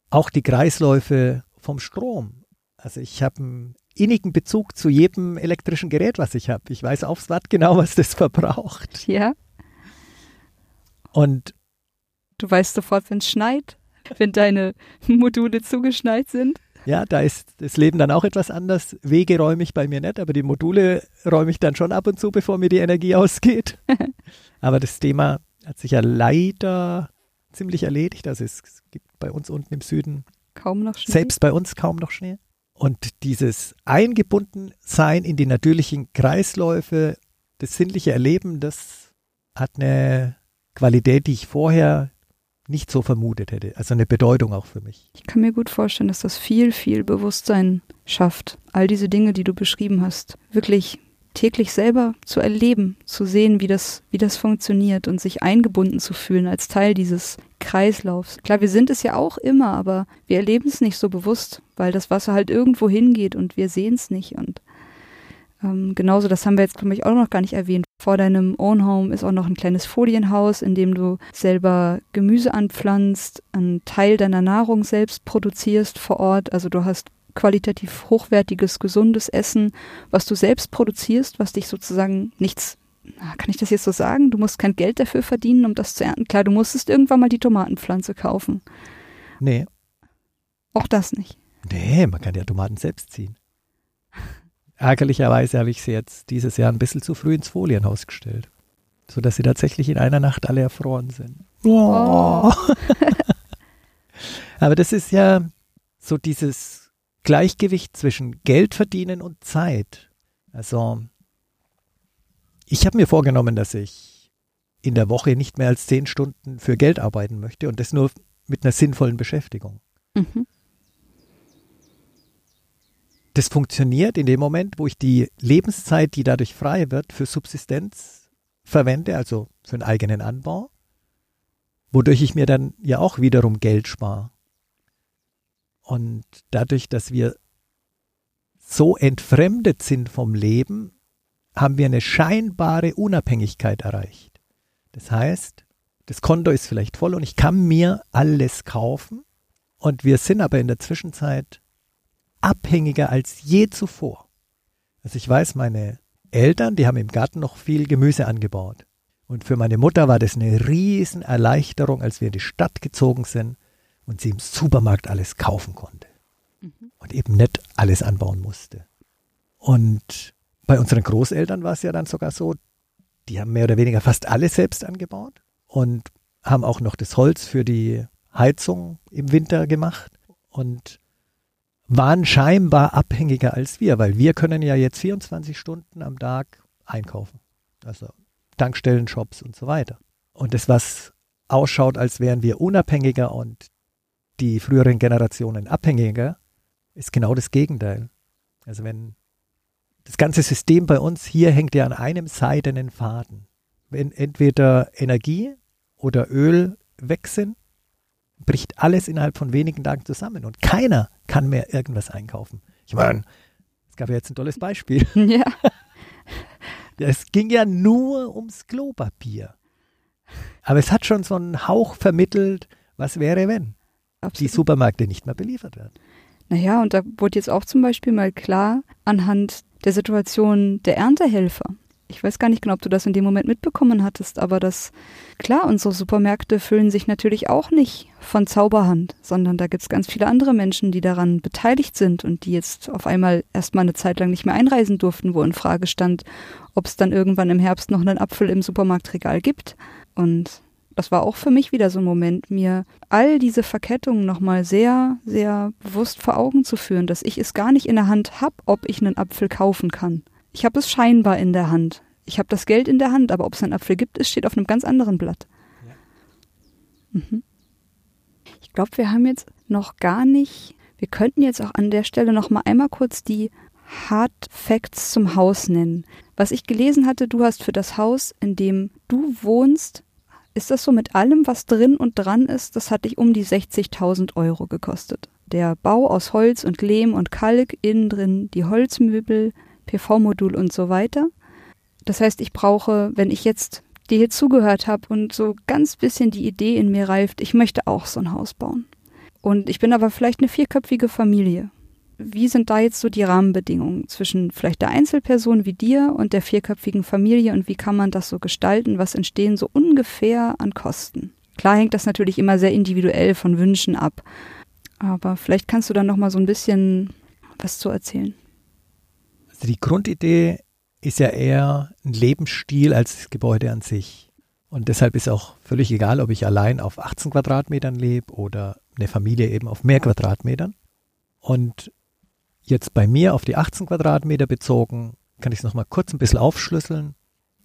[SPEAKER 1] auch die Kreisläufe vom Strom. Also ich habe einen innigen Bezug zu jedem elektrischen Gerät, was ich habe. Ich weiß aufs Watt genau, was das (laughs) verbraucht.
[SPEAKER 2] Ja.
[SPEAKER 1] Und
[SPEAKER 2] Du weißt sofort, wenn es schneit, wenn deine Module zugeschneit sind.
[SPEAKER 1] Ja, da ist das Leben dann auch etwas anders. Wege räume ich bei mir nicht, aber die Module räume ich dann schon ab und zu, bevor mir die Energie (laughs) ausgeht. aber das Thema hat sich ja leider ziemlich erledigt. Also es gibt bei uns unten im Süden
[SPEAKER 2] kaum noch Schnee.
[SPEAKER 1] Selbst bei uns kaum noch Schnee. Und dieses Eingebundensein in die natürlichen Kreisläufe, das sinnliche Erleben, das hat eine Qualität, die ich vorher nicht so vermutet hätte. Also eine Bedeutung auch für mich.
[SPEAKER 2] Ich kann mir gut vorstellen, dass das viel, viel Bewusstsein schafft. All diese Dinge, die du beschrieben hast, wirklich täglich selber zu erleben, zu sehen, wie das, wie das funktioniert und sich eingebunden zu fühlen als Teil dieses Kreislaufs. Klar, wir sind es ja auch immer, aber wir erleben es nicht so bewusst, weil das Wasser halt irgendwo hingeht und wir sehen es nicht und ähm, genauso, das haben wir jetzt, glaube ich, auch noch gar nicht erwähnt. Vor deinem Own Home ist auch noch ein kleines Folienhaus, in dem du selber Gemüse anpflanzt, einen Teil deiner Nahrung selbst produzierst vor Ort. Also du hast qualitativ hochwertiges, gesundes Essen, was du selbst produzierst, was dich sozusagen nichts, kann ich das jetzt so sagen? Du musst kein Geld dafür verdienen, um das zu ernten. Klar, du musstest irgendwann mal die Tomatenpflanze kaufen.
[SPEAKER 1] Nee.
[SPEAKER 2] Auch das nicht.
[SPEAKER 1] Nee, man kann ja Tomaten selbst ziehen. Ärgerlicherweise habe ich sie jetzt dieses Jahr ein bisschen zu früh ins Folienhaus gestellt, sodass sie tatsächlich in einer Nacht alle erfroren sind. Oh. (laughs) Aber das ist ja so dieses Gleichgewicht zwischen Geld verdienen und Zeit. Also ich habe mir vorgenommen, dass ich in der Woche nicht mehr als zehn Stunden für Geld arbeiten möchte und das nur mit einer sinnvollen Beschäftigung. Mhm. Das funktioniert in dem Moment, wo ich die Lebenszeit, die dadurch frei wird, für Subsistenz verwende, also für einen eigenen Anbau, wodurch ich mir dann ja auch wiederum Geld spare. Und dadurch, dass wir so entfremdet sind vom Leben, haben wir eine scheinbare Unabhängigkeit erreicht. Das heißt, das Konto ist vielleicht voll und ich kann mir alles kaufen und wir sind aber in der Zwischenzeit abhängiger als je zuvor. Also ich weiß, meine Eltern, die haben im Garten noch viel Gemüse angebaut. Und für meine Mutter war das eine Riesenerleichterung, als wir in die Stadt gezogen sind und sie im Supermarkt alles kaufen konnte. Mhm. Und eben nicht alles anbauen musste. Und bei unseren Großeltern war es ja dann sogar so, die haben mehr oder weniger fast alles selbst angebaut und haben auch noch das Holz für die Heizung im Winter gemacht. Und waren scheinbar abhängiger als wir, weil wir können ja jetzt 24 Stunden am Tag einkaufen. Also Tankstellen, Shops und so weiter. Und das, was ausschaut, als wären wir unabhängiger und die früheren Generationen abhängiger, ist genau das Gegenteil. Also wenn das ganze System bei uns hier hängt ja an einem seidenen Faden. Wenn entweder Energie oder Öl weg sind, bricht alles innerhalb von wenigen Tagen zusammen und keiner kann mehr irgendwas einkaufen. Ich meine, es gab ja jetzt ein tolles Beispiel. (laughs) (laughs)
[SPEAKER 2] Ja.
[SPEAKER 1] Es ging ja nur ums Klopapier. Aber es hat schon so einen Hauch vermittelt, was wäre, wenn Absolut. die Supermärkte nicht mehr beliefert werden.
[SPEAKER 2] Naja, und da wurde jetzt auch zum Beispiel mal klar anhand der Situation der Erntehelfer ich weiß gar nicht genau, ob du das in dem Moment mitbekommen hattest, aber das, klar, unsere Supermärkte füllen sich natürlich auch nicht von Zauberhand, sondern da gibt es ganz viele andere Menschen, die daran beteiligt sind und die jetzt auf einmal erstmal eine Zeit lang nicht mehr einreisen durften, wo in Frage stand, ob es dann irgendwann im Herbst noch einen Apfel im Supermarktregal gibt. Und das war auch für mich wieder so ein Moment, mir all diese Verkettungen nochmal sehr, sehr bewusst vor Augen zu führen, dass ich es gar nicht in der Hand habe, ob ich einen Apfel kaufen kann. Ich habe es scheinbar in der Hand. Ich habe das Geld in der Hand, aber ob es einen Apfel gibt, es steht auf einem ganz anderen Blatt. Ja. Mhm. Ich glaube, wir haben jetzt noch gar nicht, wir könnten jetzt auch an der Stelle noch mal einmal kurz die Hard Facts zum Haus nennen. Was ich gelesen hatte, du hast für das Haus, in dem du wohnst, ist das so mit allem, was drin und dran ist, das hat dich um die 60.000 Euro gekostet. Der Bau aus Holz und Lehm und Kalk, innen drin die Holzmöbel, PV-Modul und so weiter. Das heißt, ich brauche, wenn ich jetzt dir hier zugehört habe und so ganz bisschen die Idee in mir reift, ich möchte auch so ein Haus bauen. Und ich bin aber vielleicht eine vierköpfige Familie wie sind da jetzt so die Rahmenbedingungen zwischen vielleicht der Einzelperson wie dir und der vierköpfigen Familie und wie kann man das so gestalten? Was entstehen so ungefähr an Kosten? Klar hängt das natürlich immer sehr individuell von Wünschen ab, aber vielleicht kannst du dann noch mal so ein bisschen was zu erzählen.
[SPEAKER 1] Also die Grundidee ist ja eher ein Lebensstil als das Gebäude an sich. Und deshalb ist auch völlig egal, ob ich allein auf 18 Quadratmetern lebe oder eine Familie eben auf mehr Quadratmetern. Und Jetzt bei mir auf die 18 Quadratmeter bezogen, kann ich es nochmal kurz ein bisschen aufschlüsseln.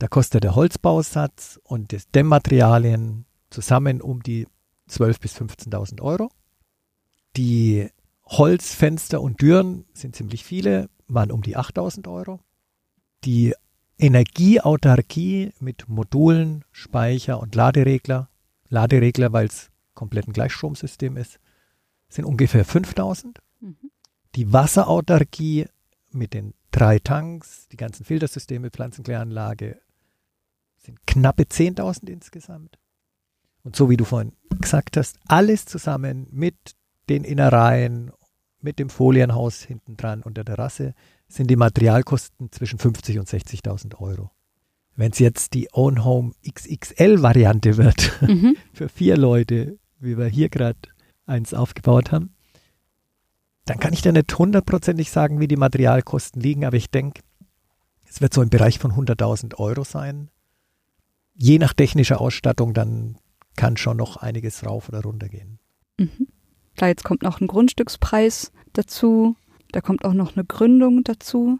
[SPEAKER 1] Da kostet der Holzbausatz und das Dämmmaterialien zusammen um die 12.000 bis 15.000 Euro. Die Holzfenster und Türen sind ziemlich viele, waren um die 8.000 Euro. Die Energieautarkie mit Modulen, Speicher und Laderegler, Laderegler, weil es komplett ein Gleichstromsystem ist, sind ungefähr 5.000. Mhm. Die Wasserautarkie mit den drei Tanks, die ganzen Filtersysteme, Pflanzenkläranlage sind knappe 10.000 insgesamt. Und so wie du vorhin gesagt hast, alles zusammen mit den Innereien, mit dem Folienhaus hinten dran und der Terrasse sind die Materialkosten zwischen 50 und 60.000 Euro. Wenn es jetzt die Own Home XXL Variante wird, mhm. (laughs) für vier Leute, wie wir hier gerade eins aufgebaut haben, dann kann ich dir nicht hundertprozentig sagen, wie die Materialkosten liegen, aber ich denke, es wird so im Bereich von 100.000 Euro sein. Je nach technischer Ausstattung, dann kann schon noch einiges rauf oder runter gehen.
[SPEAKER 2] Mhm. Klar, jetzt kommt noch ein Grundstückspreis dazu, da kommt auch noch eine Gründung dazu.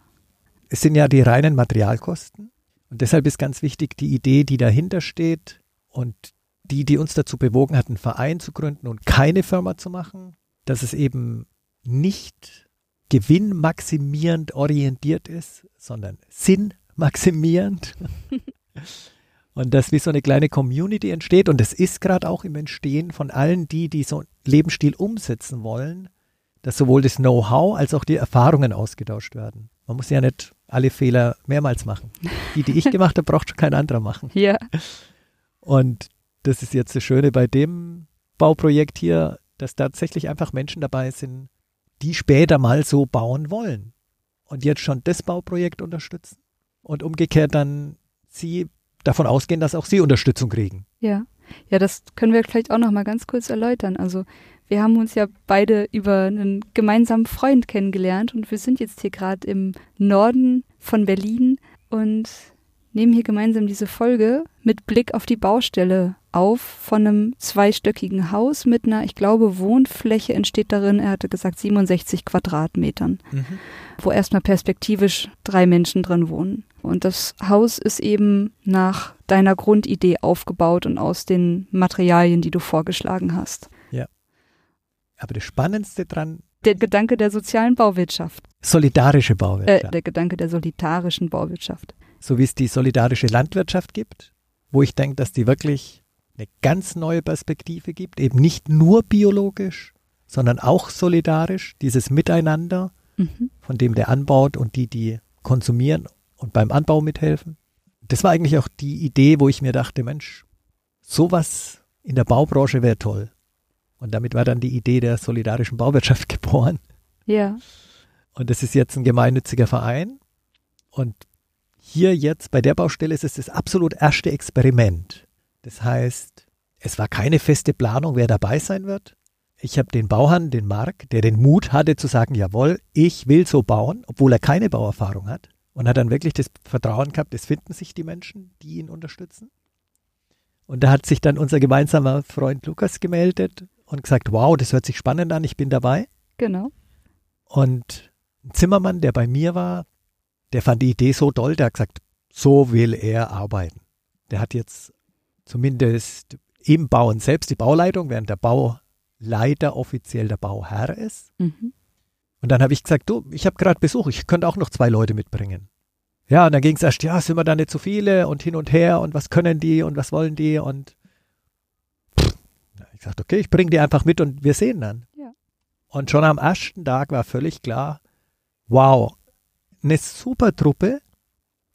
[SPEAKER 1] Es sind ja die reinen Materialkosten und deshalb ist ganz wichtig die Idee, die dahinter steht und die, die uns dazu bewogen hat, einen Verein zu gründen und keine Firma zu machen, dass es eben nicht gewinnmaximierend orientiert ist, sondern sinnmaximierend. (laughs) und dass wie so eine kleine Community entsteht. Und es ist gerade auch im Entstehen von allen die, die so einen Lebensstil umsetzen wollen, dass sowohl das Know-how als auch die Erfahrungen ausgetauscht werden. Man muss ja nicht alle Fehler mehrmals machen. Die, die ich (laughs) gemacht habe, braucht schon kein anderer machen.
[SPEAKER 2] Ja.
[SPEAKER 1] Und das ist jetzt das Schöne bei dem Bauprojekt hier, dass tatsächlich einfach Menschen dabei sind, die später mal so bauen wollen und jetzt schon das Bauprojekt unterstützen und umgekehrt dann sie davon ausgehen, dass auch sie Unterstützung kriegen.
[SPEAKER 2] Ja. Ja, das können wir vielleicht auch noch mal ganz kurz erläutern. Also, wir haben uns ja beide über einen gemeinsamen Freund kennengelernt und wir sind jetzt hier gerade im Norden von Berlin und nehmen hier gemeinsam diese Folge mit Blick auf die Baustelle auf von einem zweistöckigen Haus mit einer, ich glaube, Wohnfläche entsteht darin, er hatte gesagt 67 Quadratmetern, mhm. wo erstmal perspektivisch drei Menschen drin wohnen. Und das Haus ist eben nach deiner Grundidee aufgebaut und aus den Materialien, die du vorgeschlagen hast.
[SPEAKER 1] Aber das Spannendste dran.
[SPEAKER 2] Der Gedanke der sozialen Bauwirtschaft.
[SPEAKER 1] Solidarische Bauwirtschaft.
[SPEAKER 2] Äh, der Gedanke der solidarischen Bauwirtschaft.
[SPEAKER 1] So wie es die solidarische Landwirtschaft gibt, wo ich denke, dass die wirklich eine ganz neue Perspektive gibt, eben nicht nur biologisch, sondern auch solidarisch, dieses Miteinander, mhm. von dem der anbaut und die, die konsumieren und beim Anbau mithelfen. Das war eigentlich auch die Idee, wo ich mir dachte, Mensch, sowas in der Baubranche wäre toll. Und damit war dann die Idee der solidarischen Bauwirtschaft (laughs) geboren.
[SPEAKER 2] Ja.
[SPEAKER 1] Und das ist jetzt ein gemeinnütziger Verein. Und hier jetzt bei der Baustelle ist es das absolut erste Experiment. Das heißt, es war keine feste Planung, wer dabei sein wird. Ich habe den Bauherrn, den Mark, der den Mut hatte zu sagen, jawohl, ich will so bauen, obwohl er keine Bauerfahrung hat. Und hat dann wirklich das Vertrauen gehabt, es finden sich die Menschen, die ihn unterstützen. Und da hat sich dann unser gemeinsamer Freund Lukas gemeldet und gesagt, wow, das hört sich spannend an, ich bin dabei.
[SPEAKER 2] Genau.
[SPEAKER 1] Und ein Zimmermann, der bei mir war, der fand die Idee so toll, der hat gesagt, so will er arbeiten. Der hat jetzt zumindest im Bauen selbst die Bauleitung, während der Bauleiter offiziell der Bauherr ist. Mhm. Und dann habe ich gesagt, du, ich habe gerade Besuch, ich könnte auch noch zwei Leute mitbringen. Ja, und dann ging es erst, ja, sind wir da nicht zu viele und hin und her und was können die und was wollen die und ich sagte, okay, ich bringe die einfach mit und wir sehen dann. Ja. Und schon am ersten Tag war völlig klar, wow, eine super Truppe,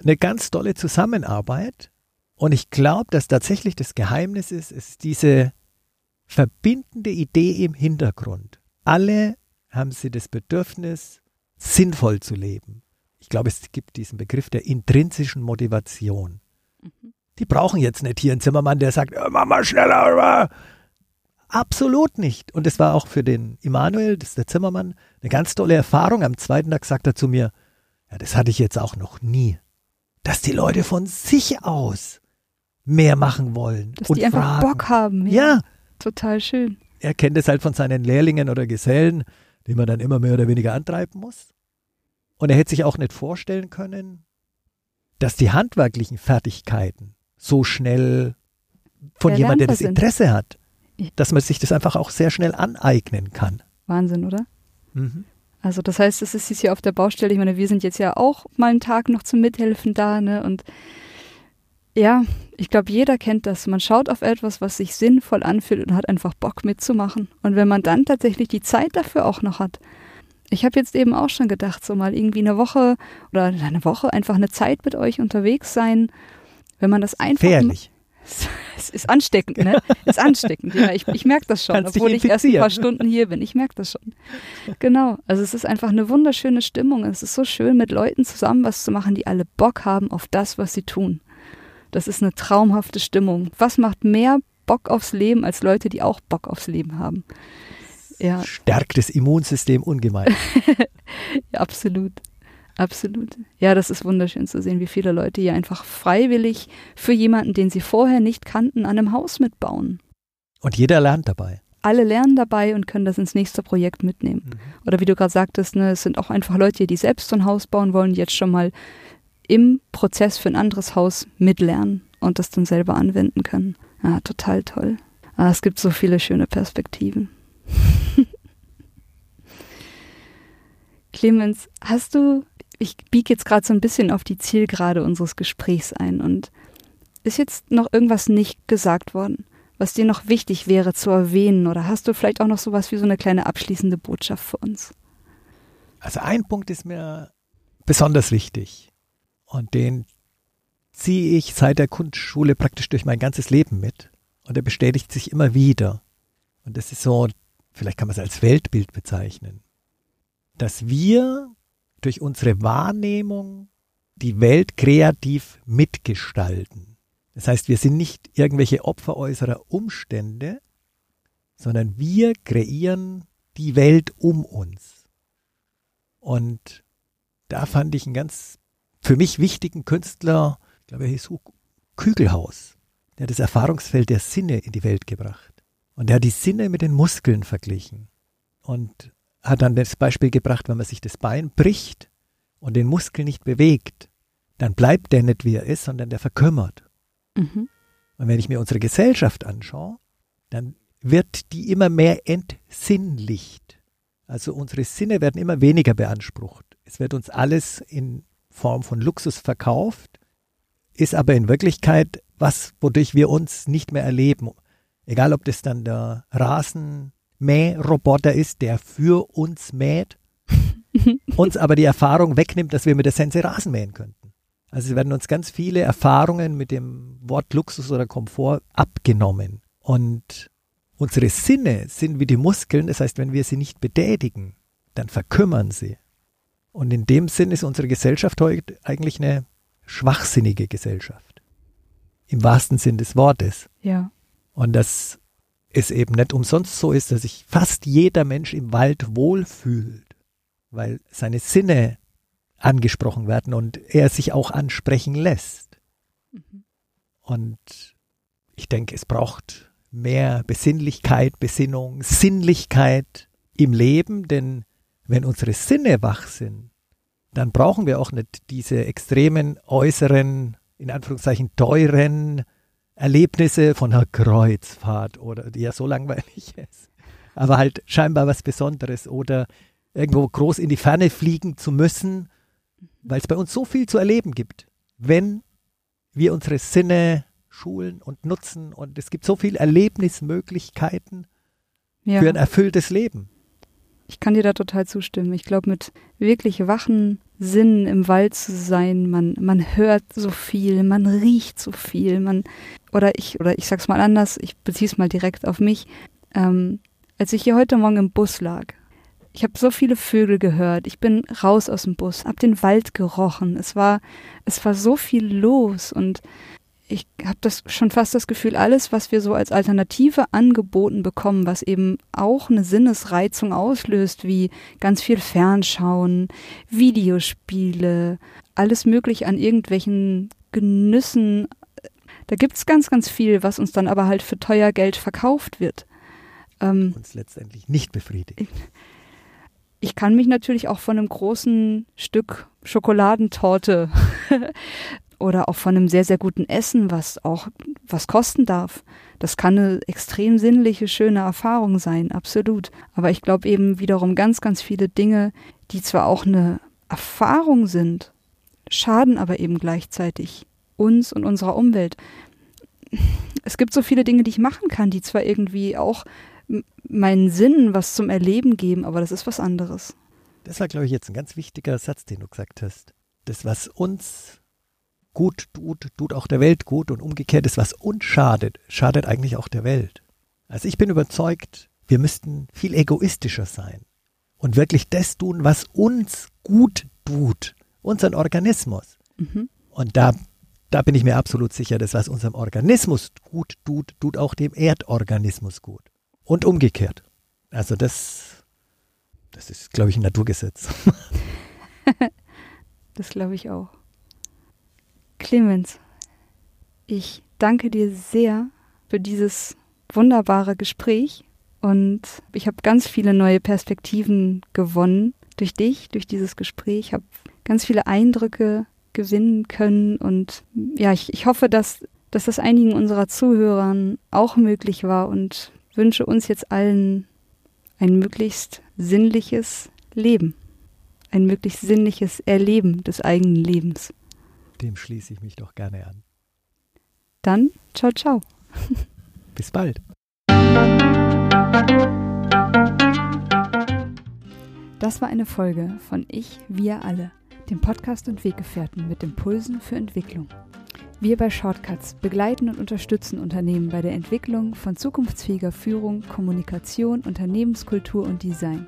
[SPEAKER 1] eine ganz tolle Zusammenarbeit. Und ich glaube, dass tatsächlich das Geheimnis ist, ist diese verbindende Idee im Hintergrund. Alle haben sie das Bedürfnis, sinnvoll zu leben ich glaube, es gibt diesen Begriff der intrinsischen Motivation. Mhm. Die brauchen jetzt nicht hier einen Zimmermann, der sagt, mach mal schneller. Absolut nicht. Und es war auch für den Immanuel, das ist der Zimmermann, eine ganz tolle Erfahrung. Am zweiten Tag sagt er zu mir, ja, das hatte ich jetzt auch noch nie. Dass die Leute von sich aus mehr machen wollen.
[SPEAKER 2] Dass und die einfach
[SPEAKER 1] fragen.
[SPEAKER 2] Bock haben.
[SPEAKER 1] Ja. ja.
[SPEAKER 2] Total schön.
[SPEAKER 1] Er kennt es halt von seinen Lehrlingen oder Gesellen, die man dann immer mehr oder weniger antreiben muss. Und er hätte sich auch nicht vorstellen können, dass die handwerklichen Fertigkeiten so schnell von jemandem, der das Interesse hat, dass man sich das einfach auch sehr schnell aneignen kann.
[SPEAKER 2] Wahnsinn, oder? Mhm. Also das heißt, es ist hier auf der Baustelle, ich meine, wir sind jetzt ja auch mal einen Tag noch zum Mithelfen da, ne? Und ja, ich glaube, jeder kennt das. Man schaut auf etwas, was sich sinnvoll anfühlt und hat einfach Bock mitzumachen. Und wenn man dann tatsächlich die Zeit dafür auch noch hat, ich habe jetzt eben auch schon gedacht, so mal irgendwie eine Woche oder eine Woche einfach eine Zeit mit euch unterwegs sein, wenn man das einfach.
[SPEAKER 1] Gefährlich. (laughs)
[SPEAKER 2] Es ist ansteckend, ne? Es ist ansteckend, ja. Ich, ich merke das schon,
[SPEAKER 1] Kannst
[SPEAKER 2] obwohl ich erst ein paar Stunden hier bin. Ich merke das schon. Genau. Also es ist einfach eine wunderschöne Stimmung. Es ist so schön, mit Leuten zusammen was zu machen, die alle Bock haben auf das, was sie tun. Das ist eine traumhafte Stimmung. Was macht mehr Bock aufs Leben als Leute, die auch Bock aufs Leben haben?
[SPEAKER 1] ja. stärkt das Immunsystem ungemein. (laughs)
[SPEAKER 2] ja, absolut. Absolut. Ja, das ist wunderschön zu sehen, wie viele Leute hier einfach freiwillig für jemanden, den sie vorher nicht kannten, an einem Haus mitbauen.
[SPEAKER 1] Und jeder lernt dabei.
[SPEAKER 2] Alle lernen dabei und können das ins nächste Projekt mitnehmen. Mhm. Oder wie du gerade sagtest, ne, es sind auch einfach Leute, die selbst so ein Haus bauen wollen, die jetzt schon mal im Prozess für ein anderes Haus mitlernen und das dann selber anwenden können. Ja, total toll. Ah, es gibt so viele schöne Perspektiven. (laughs) Clemens, hast du, ich biege jetzt gerade so ein bisschen auf die Zielgerade unseres Gesprächs ein und ist jetzt noch irgendwas nicht gesagt worden, was dir noch wichtig wäre zu erwähnen oder hast du vielleicht auch noch sowas wie so eine kleine abschließende Botschaft für uns?
[SPEAKER 1] Also ein Punkt ist mir besonders wichtig und den ziehe ich seit der Kunstschule praktisch durch mein ganzes Leben mit und er bestätigt sich immer wieder. Und das ist so vielleicht kann man es als Weltbild bezeichnen, dass wir durch unsere Wahrnehmung die Welt kreativ mitgestalten. Das heißt, wir sind nicht irgendwelche Opfer äußerer Umstände, sondern wir kreieren die Welt um uns. Und da fand ich einen ganz für mich wichtigen Künstler, ich glaube, er hieß Kügelhaus, der hat das Erfahrungsfeld der Sinne in die Welt gebracht. Und er hat die Sinne mit den Muskeln verglichen und hat dann das Beispiel gebracht, wenn man sich das Bein bricht und den Muskel nicht bewegt, dann bleibt der nicht wie er ist, sondern der verkümmert. Mhm. Und wenn ich mir unsere Gesellschaft anschaue, dann wird die immer mehr entsinnlicht. Also unsere Sinne werden immer weniger beansprucht. Es wird uns alles in Form von Luxus verkauft, ist aber in Wirklichkeit was, wodurch wir uns nicht mehr erleben. Egal, ob das dann der Rasenmähroboter ist, der für uns mäht, (laughs) uns aber die Erfahrung wegnimmt, dass wir mit der Sense Rasen mähen könnten. Also es werden uns ganz viele Erfahrungen mit dem Wort Luxus oder Komfort abgenommen. Und unsere Sinne sind wie die Muskeln, das heißt, wenn wir sie nicht betätigen, dann verkümmern sie. Und in dem Sinn ist unsere Gesellschaft heute eigentlich eine schwachsinnige Gesellschaft. Im wahrsten Sinn des Wortes.
[SPEAKER 2] Ja.
[SPEAKER 1] Und dass es eben nicht umsonst so ist, dass sich fast jeder Mensch im Wald wohlfühlt, weil seine Sinne angesprochen werden und er sich auch ansprechen lässt. Mhm. Und Ich denke, es braucht mehr Besinnlichkeit, Besinnung, Sinnlichkeit im Leben, denn wenn unsere Sinne wach sind, dann brauchen wir auch nicht diese extremen äußeren, in Anführungszeichen teuren Erlebnisse von einer Kreuzfahrt oder die ja so langweilig (laughs) ist. Aber halt scheinbar was Besonderes oder irgendwo groß in die Ferne fliegen zu müssen, weil es bei uns so viel zu erleben gibt, wenn wir unsere Sinne schulen und nutzen und es gibt so viele Erlebnismöglichkeiten ja. für ein erfülltes Leben.
[SPEAKER 2] Ich kann dir da total zustimmen. Ich glaube, mit wirklich wachen Sinnen im Wald zu sein, man, man hört so viel, man riecht so viel, man, oder ich, oder ich sag's mal anders, ich beziehe es mal direkt auf mich. Ähm, als ich hier heute Morgen im Bus lag, ich habe so viele Vögel gehört, ich bin raus aus dem Bus, hab den Wald gerochen, es war, es war so viel los und ich habe das schon fast das Gefühl, alles, was wir so als Alternative angeboten bekommen, was eben auch eine Sinnesreizung auslöst, wie ganz viel Fernschauen, Videospiele, alles möglich an irgendwelchen Genüssen. Da gibt's ganz, ganz viel, was uns dann aber halt für teuer Geld verkauft wird.
[SPEAKER 1] Ähm, uns letztendlich nicht befriedigt. Ich,
[SPEAKER 2] ich kann mich natürlich auch von einem großen Stück Schokoladentorte oder auch von einem sehr, sehr guten Essen, was auch was kosten darf. Das kann eine extrem sinnliche, schöne Erfahrung sein, absolut. Aber ich glaube eben wiederum ganz, ganz viele Dinge, die zwar auch eine Erfahrung sind, schaden aber eben gleichzeitig uns und unserer Umwelt. Es gibt so viele Dinge, die ich machen kann, die zwar irgendwie auch meinen Sinn was zum Erleben geben, aber das ist was anderes.
[SPEAKER 1] Das war, glaube ich, jetzt ein ganz wichtiger Satz, den du gesagt hast. Das, was uns gut tut, tut auch der Welt gut und umgekehrt ist, was uns schadet, schadet eigentlich auch der Welt. Also ich bin überzeugt, wir müssten viel egoistischer sein und wirklich das tun, was uns gut tut, unseren Organismus. Mhm. Und da, da bin ich mir absolut sicher, dass was unserem Organismus gut tut, tut auch dem Erdorganismus gut. Und umgekehrt. Also das, das ist, glaube ich, ein Naturgesetz. (laughs)
[SPEAKER 2] das glaube ich auch. Clemens, ich danke dir sehr für dieses wunderbare Gespräch und ich habe ganz viele neue Perspektiven gewonnen durch dich, durch dieses Gespräch. Ich habe ganz viele Eindrücke gewinnen können und ja, ich, ich hoffe, dass, dass das einigen unserer Zuhörern auch möglich war und wünsche uns jetzt allen ein möglichst sinnliches Leben, ein möglichst sinnliches Erleben des eigenen Lebens.
[SPEAKER 1] Dem schließe ich mich doch gerne an.
[SPEAKER 2] Dann, ciao, ciao. (laughs)
[SPEAKER 1] Bis bald.
[SPEAKER 2] Das war eine Folge von Ich, wir alle, dem Podcast und Weggefährten mit Impulsen für Entwicklung. Wir bei Shortcuts begleiten und unterstützen Unternehmen bei der Entwicklung von zukunftsfähiger Führung, Kommunikation, Unternehmenskultur und Design.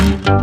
[SPEAKER 2] みんな。